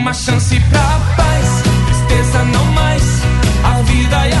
Uma chance pra paz, tristeza não mais. A vida e a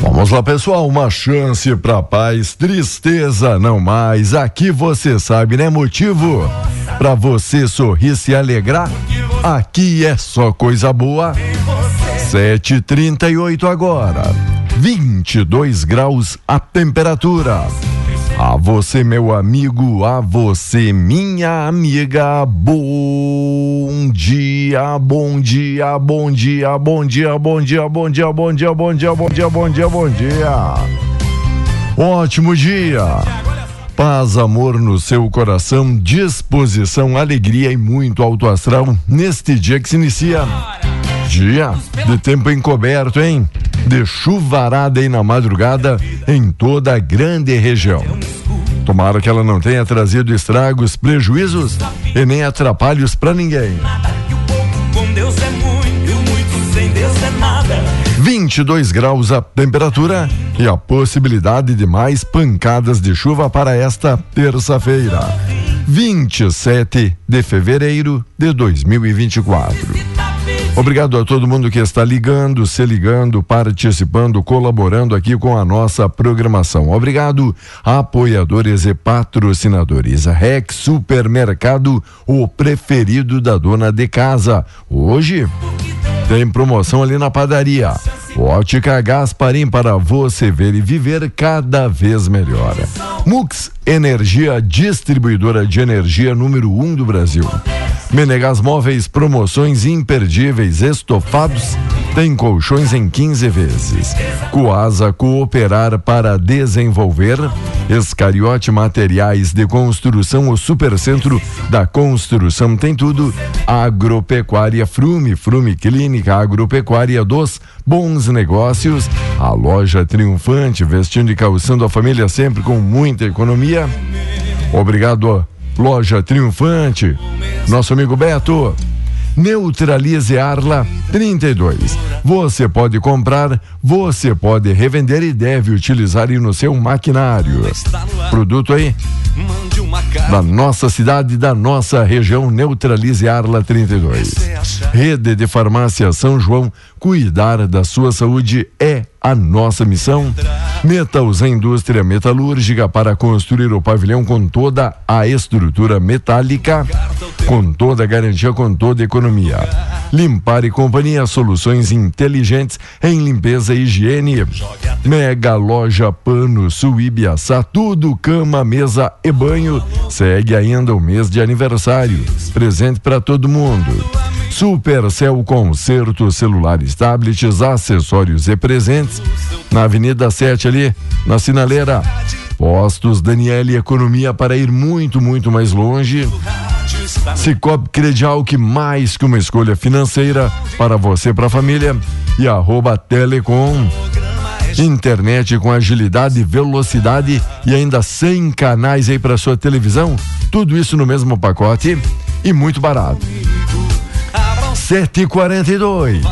Vamos lá, pessoal, uma chance pra paz, tristeza não mais. Aqui você sabe, né? Motivo pra você sorrir, se alegrar. Aqui é só coisa boa. 7:38 agora. 22 graus a temperatura. A você, meu amigo, a você, minha amiga, bom dia, bom dia, bom dia, bom dia, bom dia, bom dia, bom dia, bom dia, bom dia, bom dia, bom dia. Ótimo dia. Paz, amor no seu coração, disposição, alegria e muito alto astral neste dia que se inicia. Dia de tempo encoberto, hein? De chuvarada aí na madrugada em toda a grande região. Tomara que ela não tenha trazido estragos, prejuízos e nem atrapalhos para ninguém. E o pouco com Deus é muito, e o muito sem Deus é nada. 22 graus a temperatura e a possibilidade de mais pancadas de chuva para esta terça-feira, 27 de fevereiro de 2024. Obrigado a todo mundo que está ligando, se ligando, participando, colaborando aqui com a nossa programação. Obrigado apoiadores e patrocinadores. A Rex Supermercado, o preferido da dona de casa. Hoje tem promoção ali na padaria. Ótica Gasparim para você ver e viver cada vez melhor. Mux Energia, distribuidora de energia número um do Brasil. Menegas Móveis, promoções imperdíveis, estofados, tem colchões em 15 vezes. Coasa Cooperar para desenvolver. Escariote Materiais de Construção, o Supercentro da Construção tem tudo. Agropecuária Frume, Frume Clínica Agropecuária dos Bons Negócios. A loja triunfante, vestindo e calçando a família sempre com muita economia. Obrigado, loja triunfante. Nosso amigo Beto. Neutralize Arla 32. Você pode comprar, você pode revender e deve utilizar no seu maquinário. Produto aí da nossa cidade, da nossa região, Neutralize Arla 32. Rede de Farmácia São João, Cuidar da sua saúde é a nossa missão. Meta-os a indústria metalúrgica para construir o pavilhão com toda a estrutura metálica, com toda a garantia, com toda a economia. Limpar e Companhia, soluções inteligentes em limpeza e higiene. Mega Loja Pano Suíbiaçá, tudo cama, mesa e banho. Segue ainda o mês de aniversário. Presente para todo mundo. Supercell Concerto Celulares, tablets, acessórios e presentes. Na Avenida 7 ali, na sinaleira. Postos Daniele Economia para ir muito, muito mais longe. Cicobi Credial, que mais que uma escolha financeira para você, para a família. E arroba Telecom. Internet com agilidade, velocidade e ainda 100 canais aí para sua televisão. Tudo isso no mesmo pacote e muito barato. 7h42,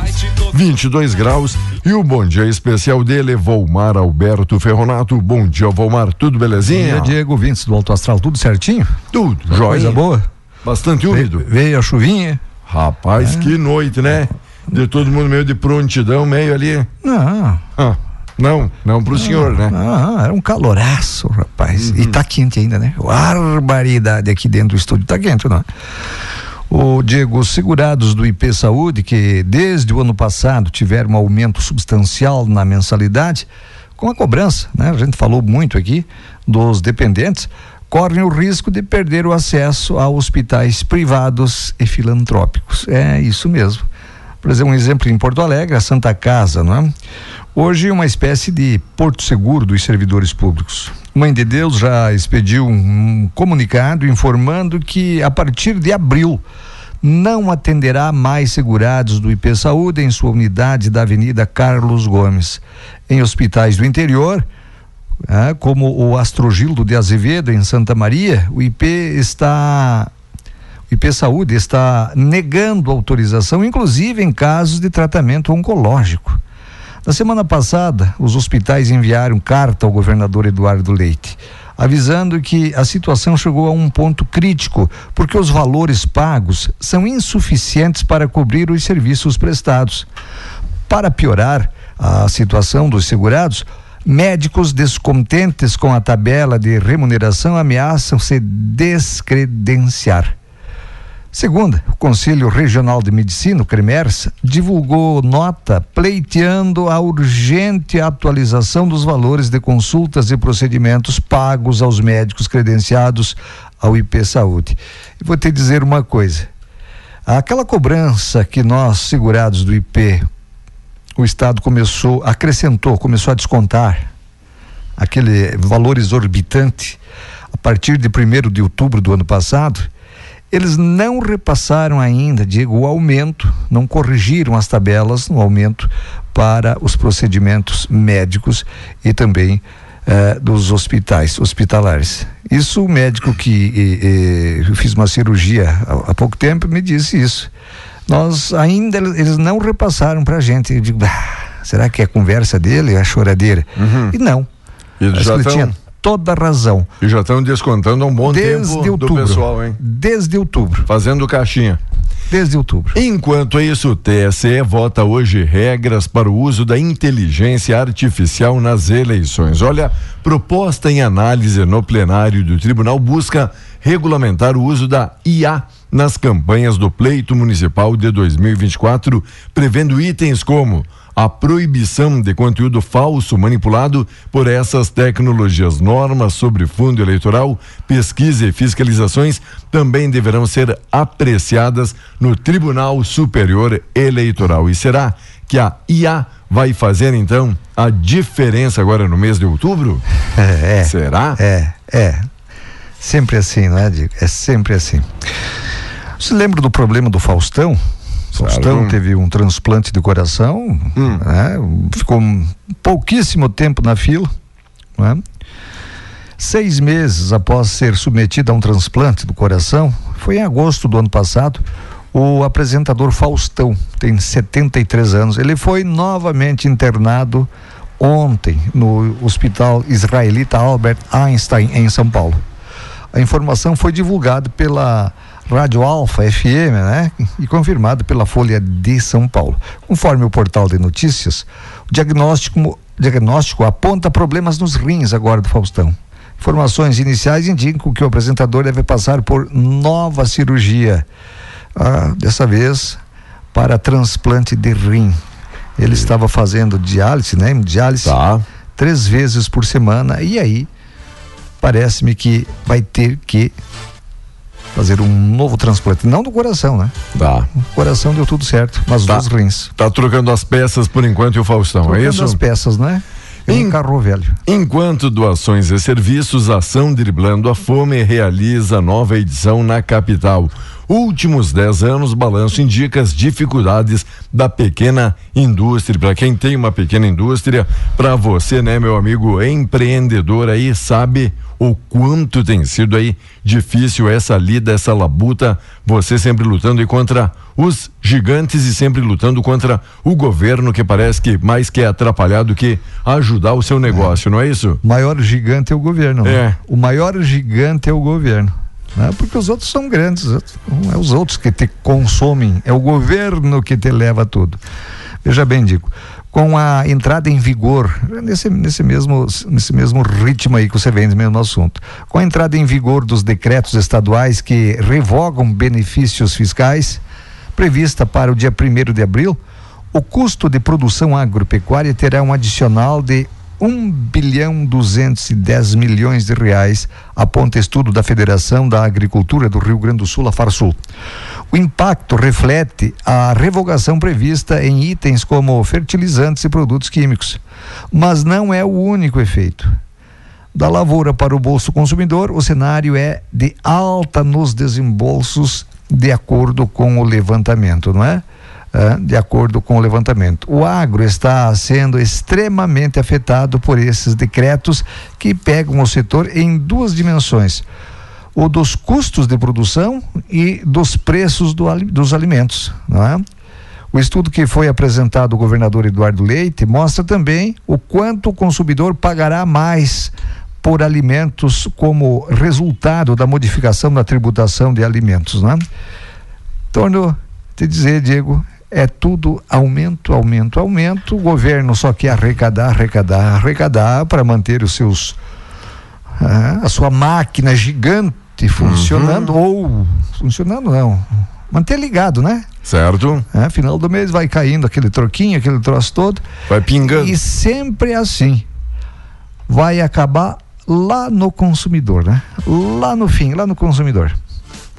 22 graus e o bom dia especial dele, Volmar Alberto Ferronato. Bom dia, Volmar, tudo belezinha? Bom dia, Diego, vintes do Alto Astral, tudo certinho? Tudo, joia. Coisa boa? Bastante úmido. Veio, veio a chuvinha? Rapaz, é. que noite, né? De todo mundo meio de prontidão, meio ali. Não. Ah, não, não pro senhor, né? Não, era um caloraço, rapaz. Uhum. E tá quente ainda, né? Barbaridade aqui dentro do estúdio, tá quente, não é? O Diego, os segurados do IP Saúde, que desde o ano passado tiveram um aumento substancial na mensalidade, com a cobrança, né? A gente falou muito aqui dos dependentes, correm o risco de perder o acesso a hospitais privados e filantrópicos. É isso mesmo. Por exemplo, um exemplo em Porto Alegre, a Santa Casa, não é? Hoje uma espécie de porto seguro dos servidores públicos. Mãe de Deus já expediu um comunicado informando que a partir de abril não atenderá mais segurados do IP Saúde em sua unidade da Avenida Carlos Gomes. Em hospitais do interior, é, como o Astrogildo de Azevedo em Santa Maria, o IP está o IP Saúde está negando autorização, inclusive em casos de tratamento oncológico. Na semana passada, os hospitais enviaram carta ao governador Eduardo Leite, avisando que a situação chegou a um ponto crítico, porque os valores pagos são insuficientes para cobrir os serviços prestados. Para piorar a situação dos segurados, médicos descontentes com a tabela de remuneração ameaçam se descredenciar. Segunda, o Conselho Regional de Medicina, o CREMERS, divulgou nota pleiteando a urgente atualização dos valores de consultas e procedimentos pagos aos médicos credenciados ao IP Saúde. E vou te dizer uma coisa: aquela cobrança que nós, segurados do IP, o Estado começou, acrescentou, começou a descontar aquele valor exorbitante a partir de 1 de outubro do ano passado eles não repassaram ainda, digo, o aumento, não corrigiram as tabelas no aumento para os procedimentos médicos e também eh, dos hospitais hospitalares. Isso o médico que eh, eh, fiz uma cirurgia há, há, pouco tempo me disse isso. Nós ainda eles não repassaram para a gente. Eu digo, ah, será que é a conversa dele, a choradeira? Uhum. E não. Eles já estão toda razão. E já estão descontando há um bom Desde tempo outubro. do pessoal, hein? Desde outubro. Fazendo caixinha. Desde outubro. Enquanto isso, o TSE vota hoje regras para o uso da inteligência artificial nas eleições. Olha, proposta em análise no plenário do tribunal busca regulamentar o uso da IA nas campanhas do pleito municipal de 2024, prevendo itens como a proibição de conteúdo falso manipulado por essas tecnologias. Normas sobre fundo eleitoral, pesquisa e fiscalizações também deverão ser apreciadas no Tribunal Superior Eleitoral. E será que a IA vai fazer então a diferença agora no mês de outubro? É. é será? É, é. Sempre assim, não é, Diego? É sempre assim. Você lembra do problema do Faustão? Faustão teve um transplante de coração, hum. né? ficou pouquíssimo tempo na fila. Né? Seis meses após ser submetido a um transplante do coração, foi em agosto do ano passado, o apresentador Faustão, tem 73 anos, ele foi novamente internado ontem no Hospital Israelita Albert Einstein, em São Paulo. A informação foi divulgada pela Rádio Alfa FM, né? E confirmado pela Folha de São Paulo. Conforme o portal de notícias, o diagnóstico, diagnóstico aponta problemas nos rins agora do Faustão. Informações iniciais indicam que o apresentador deve passar por nova cirurgia. Ah, dessa vez para transplante de rim. Ele estava fazendo diálise, né? Diálise Tá. três vezes por semana e aí parece-me que vai ter que fazer um novo transplante, não do coração, né? Tá. O coração deu tudo certo, mas Tá. dos rins. Tá trocando as peças por enquanto e o Faustão, é Trocando isso? as peças, né? É Em- carro velho. Enquanto doações e serviços, a Ação Driblando a Fome realiza nova edição na capital. Últimos 10 anos, balanço indica as dificuldades da pequena indústria. Para quem tem uma pequena indústria, para você, né, meu amigo empreendedor aí, sabe o quanto tem sido aí difícil essa lida, essa labuta, você sempre lutando contra os gigantes e sempre lutando contra o governo que parece que mais quer atrapalhar do que ajudar o seu negócio, não é isso? O maior gigante é o governo. né? É. O maior gigante é o governo. Né? Porque os outros são grandes. Não é os outros que te consomem, é o governo que te leva tudo. Veja bem, Dico, com a entrada em vigor, nesse, nesse, mesmo, nesse mesmo ritmo aí que você vem, nesse mesmo assunto, com a entrada em vigor dos decretos estaduais que revogam benefícios fiscais, prevista para o dia 1 de abril, o custo de produção agropecuária terá um adicional de 1 bilhão 210 milhões de reais, aponta estudo da Federação da Agricultura do Rio Grande do Sul, a Farsul. O impacto reflete a revogação prevista em itens como fertilizantes e produtos químicos, mas não é o único efeito. Da lavoura para o bolso consumidor, o cenário é de alta nos desembolsos, de acordo com o levantamento, não é? Ah, de acordo com o levantamento. O agro está sendo extremamente afetado por esses decretos que pegam o setor em duas dimensões: o dos custos de produção e dos preços do dos alimentos, não é? O estudo que foi apresentado ao governador Eduardo Leite mostra também o quanto o consumidor pagará mais por alimentos como resultado da modificação da tributação de alimentos, né? Torno te dizer, Diego, é tudo aumento, aumento, aumento. O governo só quer arrecadar, arrecadar, arrecadar para manter os seus ah, a sua máquina gigante funcionando ou funcionando não, manter ligado, né? Certo? É, final do mês vai caindo aquele troquinho, aquele troço todo. Vai pingando. E sempre assim. Vai acabar lá no consumidor, né? Lá no fim, lá no consumidor.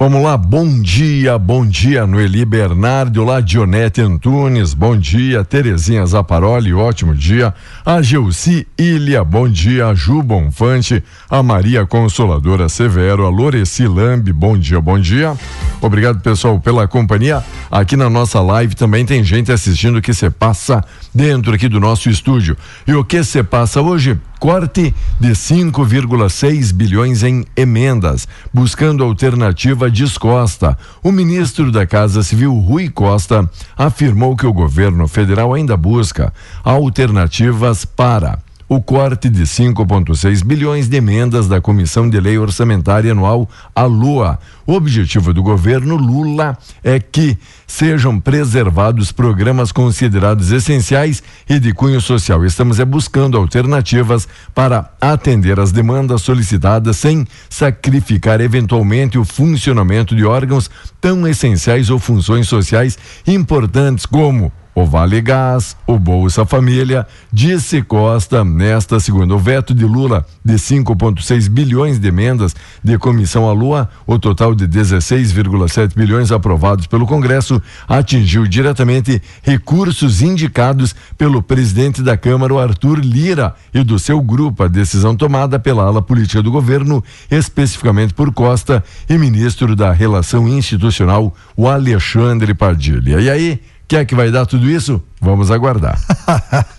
Vamos lá, bom dia, bom dia, Noeli Bernardo, lá Dionete Antunes, bom dia, Terezinha Zaparoli, ótimo dia, a Geuci Ilha, bom dia, a Ju Bonfante, a Maria Consoladora Severo, a Loreci Lambi, bom dia, bom dia. Obrigado, pessoal, pela companhia. Aqui na nossa live também tem gente assistindo que se passa dentro aqui do nosso estúdio. E o que se passa hoje? Corte de 5,6 bilhões em emendas, buscando alternativa descosta. O ministro da Casa Civil, Rui Costa, afirmou que o governo federal ainda busca alternativas para o corte de 5,6 bilhões de emendas da Comissão de Lei Orçamentária Anual, a LUA. O objetivo do governo Lula é que sejam preservados programas considerados essenciais e de cunho social. Estamos é buscando alternativas para atender as demandas solicitadas sem sacrificar eventualmente o funcionamento de órgãos tão essenciais ou funções sociais importantes como o Vale Gás, o Bolsa Família, disse Costa nesta segunda. O veto de Lula de 5,6 bilhões de emendas de comissão à Lua, o total de 16,7 bilhões aprovados pelo Congresso, atingiu diretamente recursos indicados pelo presidente da Câmara, o Arthur Lira, e do seu grupo. A decisão tomada pela ala política do governo, especificamente por Costa e ministro da Relação Institucional, o Alexandre Padilha. E aí? Quer é que vai dar tudo isso? Vamos aguardar.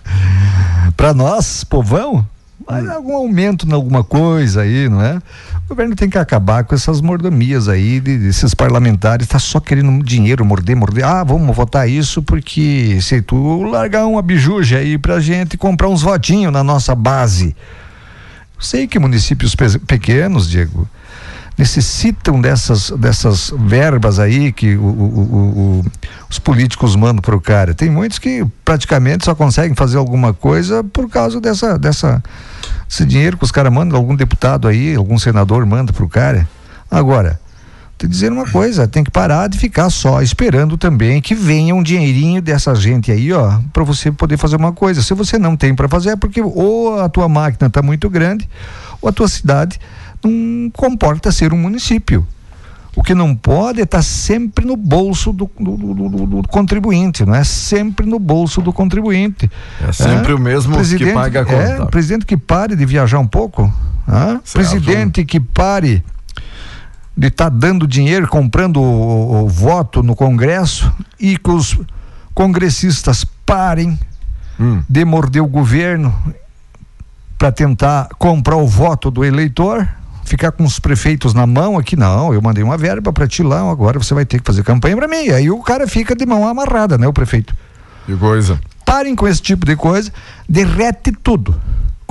Para nós, povão, algum aumento em alguma coisa aí, não é? O governo tem que acabar com essas mordomias aí de- desses parlamentares, tá só querendo dinheiro, morder, morder. Ah, vamos votar isso porque se tu largar uma bijuja aí pra gente comprar uns votinhos na nossa base. Sei que municípios pe- pequenos, Diego, necessitam dessas, dessas verbas aí que o, o, o, os políticos mandam para o cara. Tem muitos que praticamente só conseguem fazer alguma coisa por causa dessa, dessa esse dinheiro que os caras mandam, algum deputado aí, algum senador manda para o cara. Agora, te dizer uma coisa, tem que parar de ficar só esperando também que venha um dinheirinho dessa gente aí, ó, para você poder fazer uma coisa. Se você não tem para fazer é porque ou a tua máquina está muito grande ou a tua cidade não comporta ser um município. O que não pode é estar tá sempre no bolso do, do, do, do, contribuinte, não é sempre no bolso do contribuinte. É sempre é? o mesmo que paga a conta. É, presidente que pare de viajar um pouco. Ah? Presidente que pare de estar tá dando dinheiro, comprando o, o, voto no Congresso e que os congressistas parem hum. de morder o governo para tentar comprar o voto do eleitor ficar com os prefeitos na mão aqui, não, eu mandei uma verba para ti lá, agora você vai ter que fazer campanha para mim. Aí o cara fica de mão amarrada, né, o prefeito. Que coisa. Parem com esse tipo de coisa, derrete tudo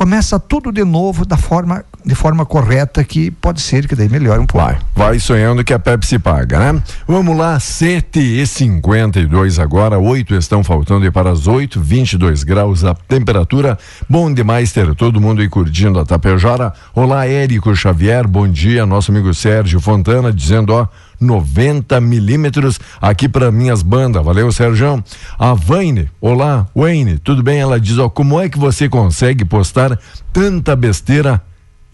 começa tudo de novo da forma de forma correta que pode ser que daí melhore um pouco. Vai, vai sonhando que a Pepsi paga, né? Vamos lá, 7 e 52 agora, 8 estão faltando e para as 8, 22 graus a temperatura. Bom demais ter todo mundo aí curtindo a Tapejara. Olá, Érico Xavier, bom dia. Nosso amigo Sérgio Fontana dizendo, ó 90 milímetros aqui para minhas bandas. Valeu, Sérgio. A Vaine, olá, Wayne, tudo bem? Ela diz, ó, como é que você consegue postar tanta besteira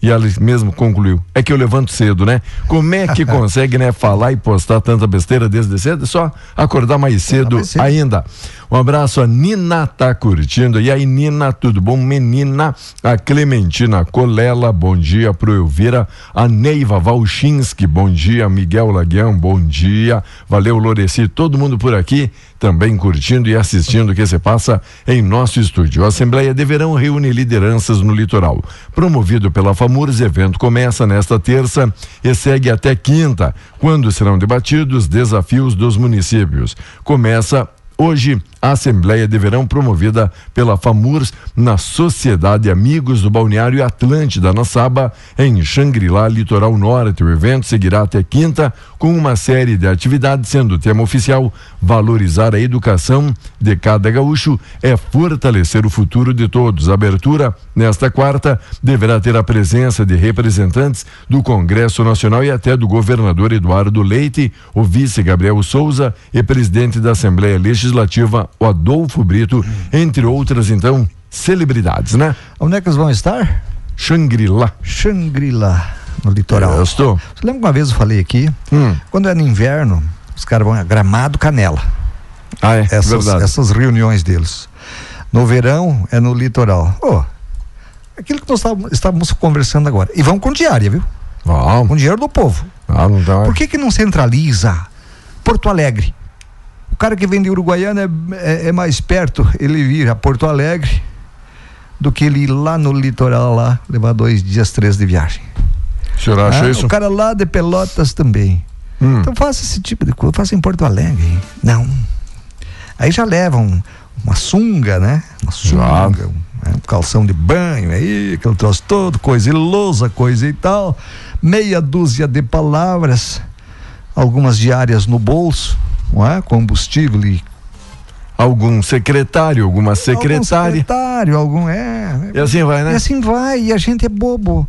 e ela mesmo concluiu. É que eu levanto cedo, né? Como é que consegue, né, falar e postar tanta besteira desde cedo? É só acordar mais cedo, mais cedo. ainda. Um abraço, a Nina tá curtindo. E aí, Nina, tudo bom? Menina, a Clementina Colela, bom dia pro Elvira. A Neiva Valchinski, bom dia. Miguel Laguião, bom dia. Valeu, Loreci, todo mundo por aqui também curtindo e assistindo o que se passa em nosso estúdio. A Assembleia de Verão reúne lideranças no litoral. Promovido pela FAMURS, evento começa nesta terça e segue até quinta, quando serão debatidos desafios dos municípios. Começa hoje a Assembleia de Verão promovida pela FAMURS na Sociedade Amigos do Balneário Atlântida, na Saba, em Xangri-Lá, Litoral Norte. O evento seguirá até quinta com uma série de atividades, sendo o tema oficial valorizar a educação de cada gaúcho é fortalecer o futuro de todos. A abertura, nesta quarta, deverá ter a presença de representantes do Congresso Nacional e até do governador Eduardo Leite, o vice Gabriel Souza e presidente da Assembleia Legislativa o Adolfo Brito, entre outras, então, celebridades, né? Onde é que eles vão estar? Shangri-La. Shangri-La, no litoral. Eu estou. Você lembra que uma vez eu falei aqui? Hum. Quando é no inverno, os caras vão a Gramado Canela. Ah, é? Essas, Verdade. essas reuniões deles. No verão é no litoral. Oh, aquilo que nós estávamos conversando agora. E vão com diária, viu? Vamos. Com dinheiro do povo. Ah, não dá. Por que, que não centraliza Porto Alegre? O cara que vem de Uruguaiana é, é, é mais perto ele vir a Porto Alegre do que ele ir lá no litoral lá, levar dois dias, três de viagem. O senhor acha ah, isso? O cara lá de Pelotas também. Hum. Então faça esse tipo de coisa, faça em Porto Alegre. Não. Aí já levam uma sunga, né? Uma sunga, um, né? um, calção de banho aí, aquele troço todo, coisa ilosa, coisa e tal. Meia dúzia de palavras, algumas diárias no bolso é? Combustível e algum secretário, alguma secretária. Algum secretário, algum é. E assim vai, né? E assim vai, e a gente é bobo.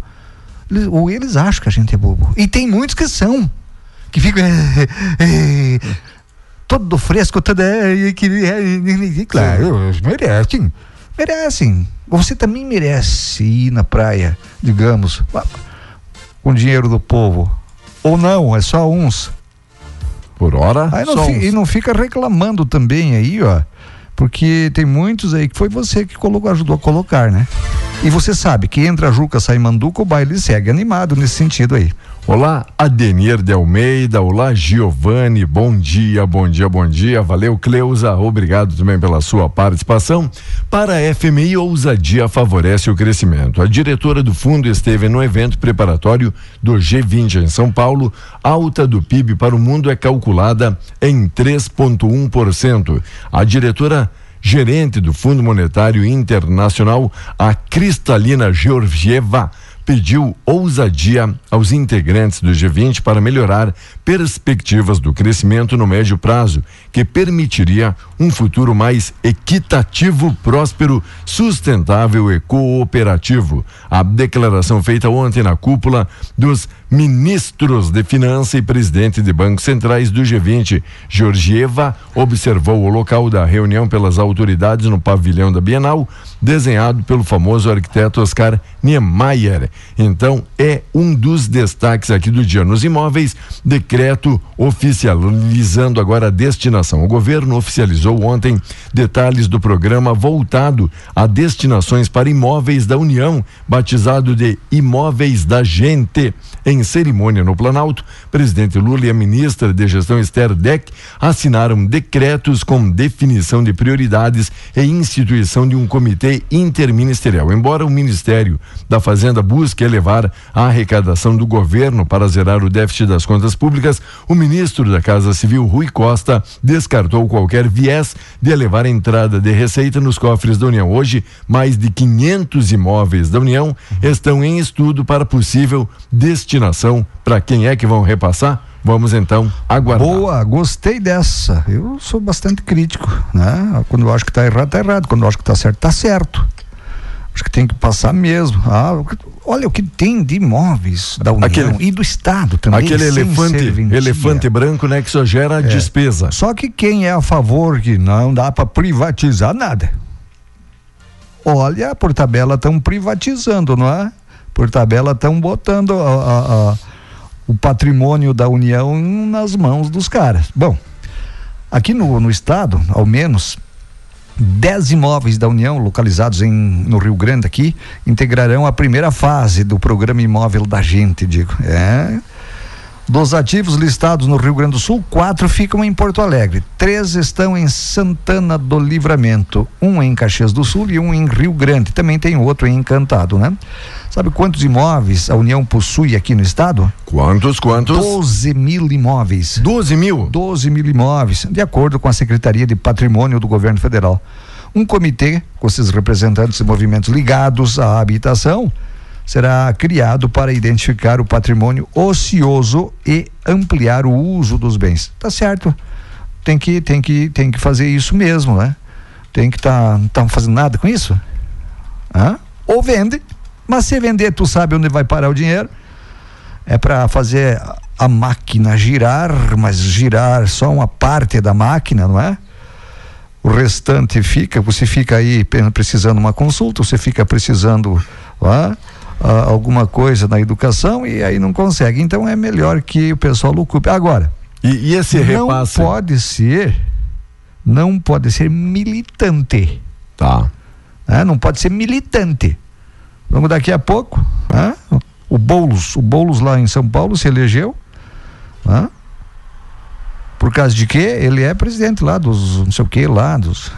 Ou eles acham que a gente é bobo. E tem muitos que são. Que ficam. É, é, todo fresco, todo. É, que, é, claro, merecem. Merecem. Você também merece ir na praia, digamos, com dinheiro do povo. Ou não, é só uns. Por hora, aí não E não fica reclamando também aí, ó. Porque tem muitos aí que foi você que colocou, ajudou a colocar, né? E você sabe que entra a Juca, sai Manduca, o baile segue animado nesse sentido aí. Olá, Adenir de Almeida, olá, Giovanni, bom dia, bom dia, bom dia, valeu, Cleusa, obrigado também pela sua participação. Para a FMI, ousadia favorece o crescimento. A diretora do fundo esteve no evento preparatório do G20 em São Paulo. Alta do PIB para o mundo é calculada em 3,1%. A diretora gerente do Fundo Monetário Internacional, a Cristalina Georgieva, pediu ousadia aos integrantes do G20 para melhorar perspectivas do crescimento no médio prazo, que permitiria um futuro mais equitativo, próspero, sustentável e cooperativo. A declaração feita ontem na cúpula dos ministros de Finança e presidente de bancos centrais do G20, Georgieva, observou o local da reunião pelas autoridades no pavilhão da Bienal, desenhado pelo famoso arquiteto Oscar Niemeyer. Então, é um dos destaques aqui do dia nos imóveis, decreto oficializando agora a destinação. O governo oficializou ontem detalhes do programa voltado a destinações para imóveis da União, batizado de Imóveis da Gente. Em cerimônia no Planalto, presidente Lula e a ministra de Gestão Esther Deck assinaram decretos com definição de prioridades e instituição de um comitê interministerial. Embora o Ministério da Fazenda busque elevar a arrecadação do governo para zerar o déficit das contas públicas, o ministro da Casa Civil, Rui Costa, descartou qualquer viés de elevar a entrada de receita nos cofres da União. Hoje, mais de 500 imóveis da União estão em estudo para possível destinação. Para quem é que vão repassar? Vamos então aguardar. Boa, gostei dessa. Eu sou bastante crítico, né? Quando eu acho que está errado, está errado. Quando eu acho que está certo, está certo. Acho que tem que passar mesmo. Ah, olha o que tem de imóveis da União Aquele- e do Estado também. Aquele elefante, elefante branco, né, que só gera despesa. Só que quem é a favor que não dá para privatizar nada? Olha, por tabela estão privatizando, não é? Por tabela estão botando a- a- a- o patrimônio da União nas mãos dos caras. Bom, aqui no, no estado, ao menos, 10 imóveis da União localizados em, no Rio Grande aqui integrarão a primeira fase do programa imóvel da gente, digo. É. Dos ativos listados no Rio Grande do Sul, quatro ficam em Porto Alegre, três estão em Santana do Livramento, um em Caxias do Sul e um em Rio Grande. Também tem outro em Encantado, né? Sabe quantos imóveis a União possui aqui no estado? Quantos, quantos? 12 mil imóveis. 12 mil. 12 mil imóveis, de acordo com a Secretaria de Patrimônio do Governo Federal. Um comitê com esses representantes e movimentos ligados à habitação será criado para identificar o patrimônio ocioso e ampliar o uso dos bens. Tá certo? Tem que tem que tem que fazer isso mesmo, né? Tem que tá não tá fazendo nada com isso? Hã? Ou vende, mas se vender, tu sabe onde vai parar o dinheiro? é para fazer a- máquina girar, mas girar só uma parte da máquina, não é? O restante fica, você fica aí precisando uma consulta, você fica precisando é? Ah, alguma coisa na educação e aí não consegue. Então é melhor que o pessoal ocupe. Agora, E, e esse não repasse? pode ser, não pode ser militante Tá. né? não pode ser militante. Vamos daqui a pouco, né? o Boulos, o Boulos lá em São Paulo se elegeu, né? por causa de quê? Ele é presidente lá dos, não sei o que lá, dos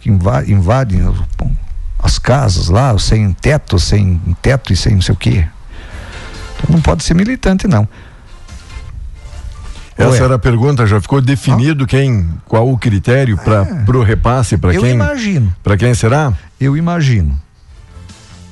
que inva- invadem bom, as casas lá, sem teto, sem teto e sem não sei o que. Então não pode ser militante não. Essa Ué. era a pergunta, já ficou definido quem, qual o critério para pro repasse, para É. Eu quem? imagino. Para quem será? Eu imagino.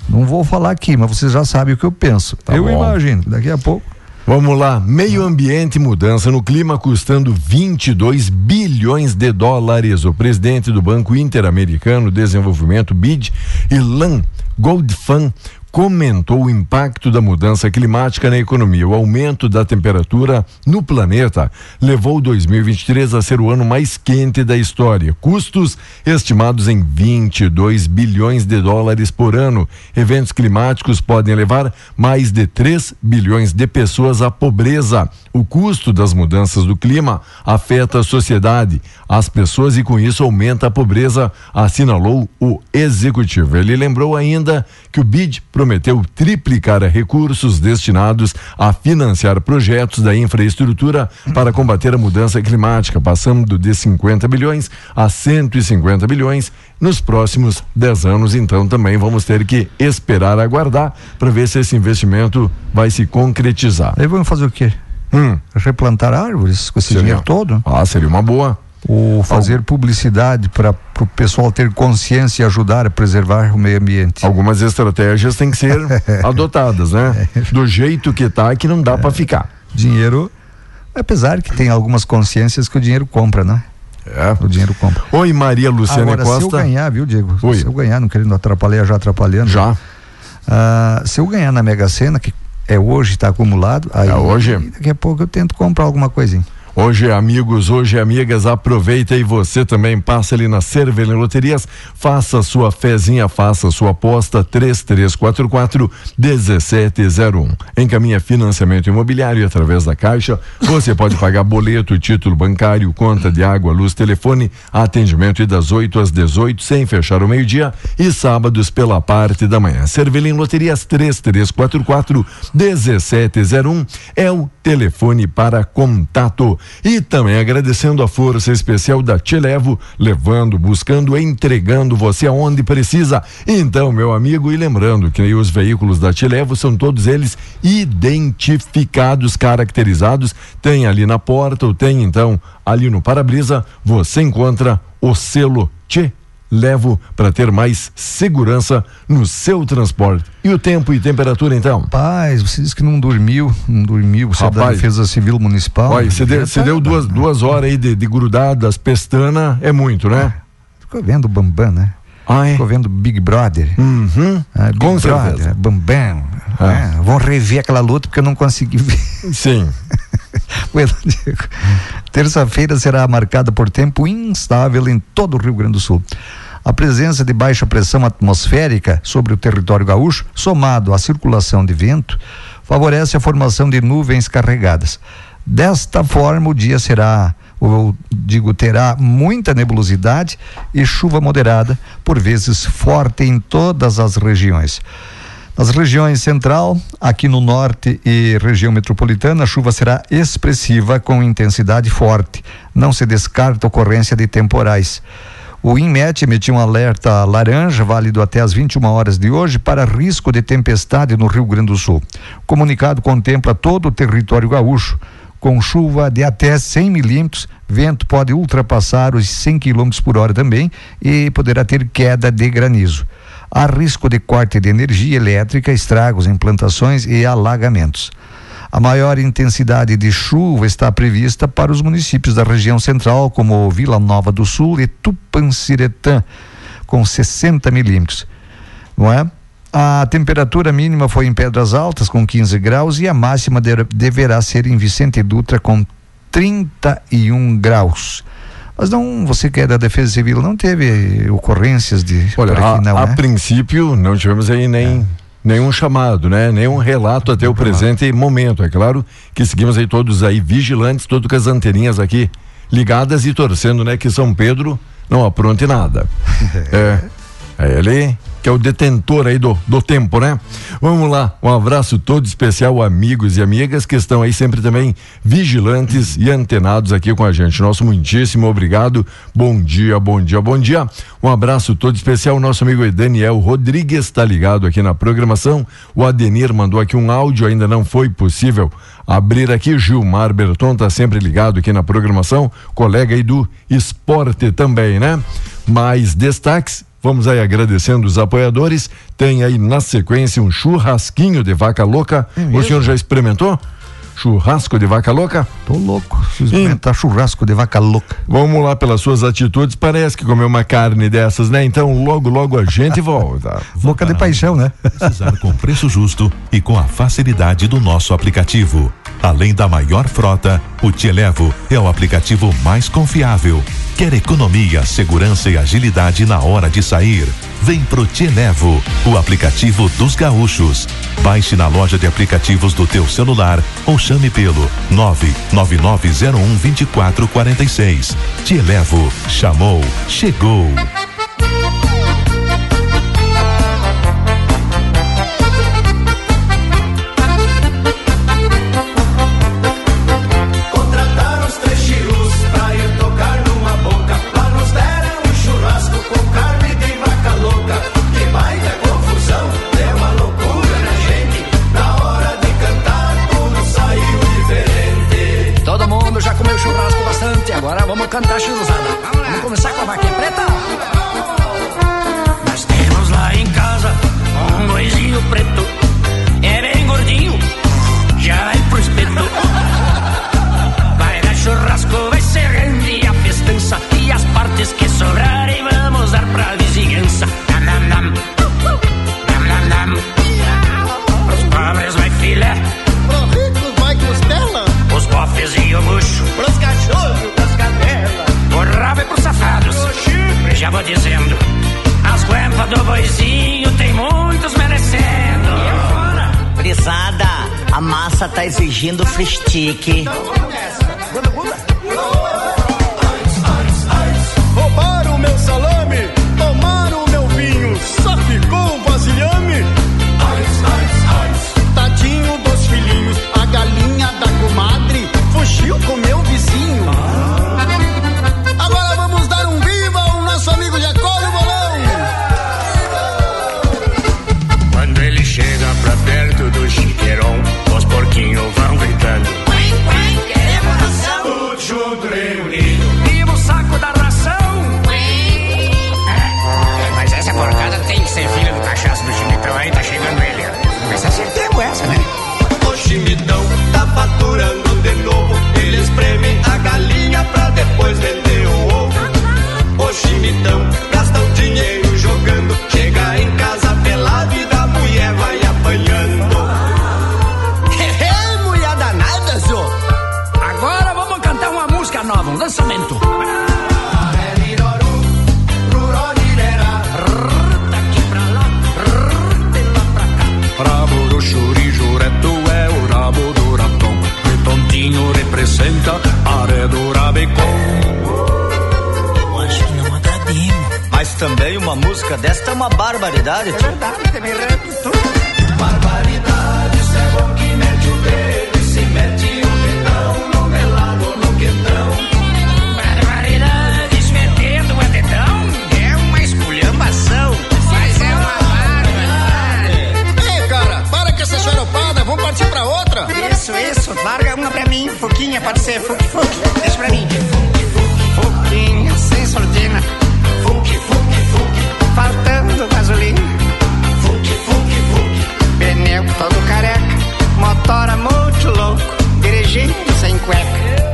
Não vou falar aqui, mas vocês já sabem o que eu penso. Tá eu bom. imagino. Daqui a pouco. Vamos lá, meio ambiente e mudança no clima custando 22 bilhões de dólares. O presidente do Banco Interamericano de Desenvolvimento, BID, Ilan Goldfan, comentou o impacto da mudança climática na economia. O aumento da temperatura no planeta levou 2023 a ser o ano mais quente da história. Custos estimados em 22 bilhões de dólares por ano. Eventos climáticos podem levar mais de 3 bilhões de pessoas à pobreza. O custo das mudanças do clima afeta a sociedade, as pessoas e com isso aumenta a pobreza, assinalou o executivo. Ele lembrou ainda que o BID triplicar recursos destinados a financiar projetos da infraestrutura para combater a mudança climática, passando de 50 bilhões a 150 bilhões nos próximos 10 anos. Então também vamos ter que esperar aguardar para ver se esse investimento vai se concretizar. Aí vamos fazer o quê? Hum, Replantar árvores com esse Seria. dinheiro todo? ah, seria uma boa. O fazer publicidade para o pessoal ter consciência e ajudar a preservar o meio ambiente. Algumas estratégias têm que ser adotadas, né? Do jeito que tá, que não dá é. para ficar. Dinheiro, apesar que tem algumas consciências que o dinheiro compra, né? É. O dinheiro compra. Oi, Maria Luciana Agora, Costa. Se eu ganhar, viu, Diego? Oi. Se eu ganhar, não querendo atrapalhar, já atrapalhando. Já. Uh, se eu ganhar na Mega Sena, que é hoje, está acumulado, aí é hoje. daqui a pouco eu tento comprar alguma coisinha. Hoje, amigos, hoje, amigas, aproveita e você também passa ali na Cervelha Loterias, faça sua fezinha, faça sua aposta 3344 1701. Encaminha financiamento imobiliário através da Caixa. Você pode pagar boleto, título bancário, conta de água, luz, telefone, atendimento das 8 às 18, sem fechar o meio-dia e sábados pela parte da manhã. Cervelha Loterias 3344 1701 é o telefone para contato. E também agradecendo a força especial da Te Levo, levando, buscando, entregando você aonde precisa. Então, meu amigo, e lembrando que os veículos da Te Levo são todos eles identificados, caracterizados. Tem ali na porta, ou tem então ali no para-brisa, você encontra o selo Te levo para ter mais segurança no seu transporte. E o tempo e temperatura então? Paz, você disse que não dormiu, não dormiu, você Rapaz, é da Defesa Civil Municipal. Olha, você deu, você deu duas, duas horas aí de, de grudadas, pestana, é muito, né? Ficou vendo o Bambam, né? Ah, é? Ficou vendo Big Brother. Uhum. Ah, Big Com Brother, certeza. Bambam. É. Vão rever aquela luta porque eu não consegui ver. Sim. Terça-feira será marcada por tempo instável em todo o Rio Grande do Sul. A presença de baixa pressão atmosférica sobre o território gaúcho, somado à circulação de vento, favorece a formação de nuvens carregadas. Desta forma, o dia será, ou digo, terá muita nebulosidade e chuva moderada, por vezes forte em todas as regiões. Nas regiões central, aqui no norte e região metropolitana, a chuva será expressiva com intensidade forte. Não se descarta ocorrência de temporais. O INMET emitiu um alerta laranja, válido até as 21 horas de hoje, para risco de tempestade no Rio Grande do Sul. O comunicado contempla todo o território gaúcho, com chuva de até 100 milímetros, vento pode ultrapassar os 100 quilômetros por hora também e poderá ter queda de granizo. Há risco de corte de energia elétrica, estragos em plantações e alagamentos. A maior intensidade de chuva está prevista para os municípios da região central, como Vila Nova do Sul e Tupanciretã, com 60 milímetros. Não é? A temperatura mínima foi em Pedras Altas, com 15 graus, e a máxima de, deverá ser em Vicente Dutra, com 31 graus. Mas não, você que é da Defesa Civil, não teve ocorrências de. Olha, aqui, a, não, a né? princípio não tivemos aí nem. É nenhum chamado, né? Nenhum relato até o presente momento. É claro que seguimos aí todos aí vigilantes, todos com as anteninhas aqui ligadas e torcendo, né? Que São Pedro não apronte nada. é, é ele que é o detentor aí do, do tempo, né? Vamos lá, um abraço todo especial, amigos e amigas que estão aí sempre também vigilantes e antenados aqui com a gente. Nosso muitíssimo obrigado. Bom dia, bom dia, bom dia. Um abraço todo especial, nosso amigo Daniel Rodrigues está ligado aqui na programação. O Adenir mandou aqui um áudio, ainda não foi possível abrir aqui. Gilmar Berton tá sempre ligado aqui na programação, colega aí do esporte também, né? Mais destaques Vamos aí agradecendo os apoiadores. Tem aí na sequência um churrasquinho de vaca louca. É o senhor já experimentou? Churrasco de vaca louca? Tô louco. Experimentar churrasco de vaca louca. Vamos lá pelas suas atitudes. Parece que comeu uma carne dessas, né? Então logo, logo a gente volta. louca de paixão, né? Precisar com preço justo e com a facilidade do nosso aplicativo. Além da maior frota, o Te Levo é o aplicativo mais confiável. Quer economia, segurança e agilidade na hora de sair? Vem pro Te Levo, o aplicativo dos gaúchos. Baixe na loja de aplicativos do teu celular ou chame pelo 99901 2446. Te Levo, chamou, chegou. Ricky. Música desta é uma barbaridade, tio. Barbaridade, isso é bom que mete o dedo e se mete o dedão no melado, no quentão. Barbaridade, metendo o dedão é uma esculhambação. Mas é uma barbaridade. Ei, cara, para com essa xaropada, vamos partir pra outra. Isso, isso, larga uma pra mim, Fuquinha, pode ser, Fuque, Fuque, deixa pra mim. Fuquinha, sem sordina. Todo careca, motora muito louco, dirigindo sem cueca.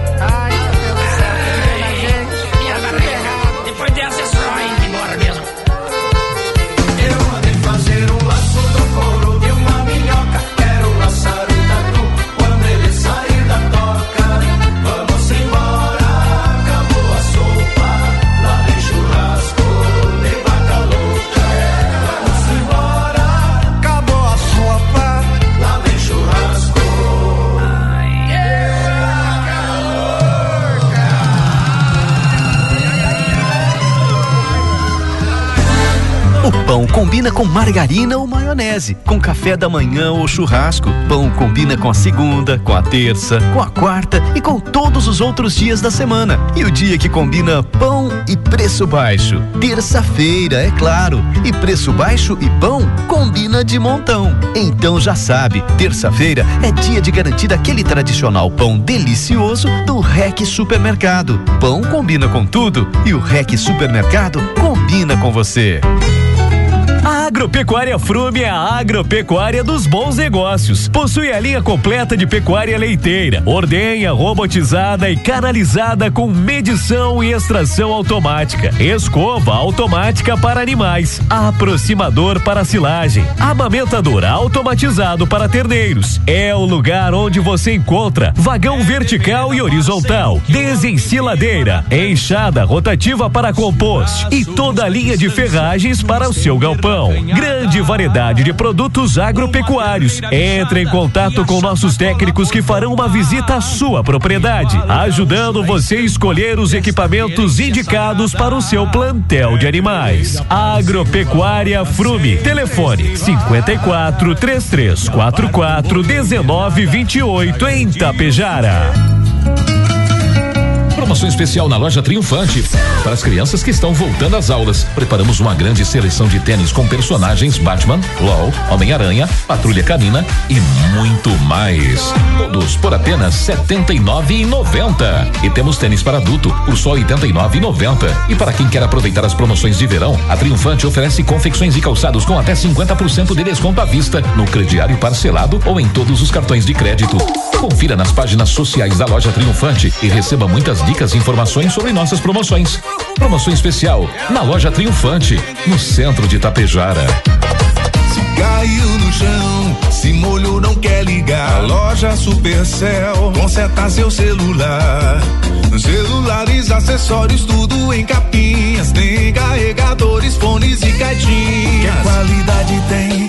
Combina com margarina ou maionese, com café da manhã ou churrasco. Pão combina com a segunda, com a terça, com a quarta e com todos os outros dias da semana. E o dia que combina pão e preço baixo? Terça-feira, é claro. E preço baixo e pão combina de montão. Então já sabe, terça-feira é dia de garantir aquele tradicional pão delicioso do REC Supermercado. Pão combina com tudo e o REC Supermercado combina com você. Agropecuária Frume é a agropecuária dos bons negócios. Possui a linha completa de pecuária leiteira, ordenha, robotizada e canalizada com medição e extração automática, escova automática para animais, aproximador para silagem, amamentador automatizado para terneiros. É o lugar onde você encontra vagão vertical e horizontal, desensiladeira, enxada rotativa para compost e toda a linha de ferragens para o seu galpão. Grande variedade de produtos agropecuários. Entre em contato com nossos técnicos que farão uma visita à sua propriedade, ajudando você a escolher os equipamentos indicados para o seu plantel de animais. Agropecuária Frume. Telefone 54 3344 1928 em Tapejara. Promoção especial na loja Triunfante. Para as crianças que estão voltando às aulas, preparamos uma grande seleção de tênis com personagens Batman, LOL, Homem-Aranha, Patrulha Canina e muito mais. Todos por apenas R$ 79,90. E temos tênis para adulto por só R$ 89,90. E para quem quer aproveitar as promoções de verão, a Triunfante oferece confecções e calçados com até 50% de desconto à vista no crediário parcelado ou em todos os cartões de crédito. Confira nas páginas sociais da loja Triunfante e receba muitas dicas e informações sobre nossas promoções. Promoção especial na loja Triunfante, no centro de Tapejara. Se caiu no chão, se molhou, não quer ligar. A loja Supercell conserta seu celular. Celulares, acessórios, tudo em capinhas. Tem carregadores, fones e caixinhas. Que qualidade tem,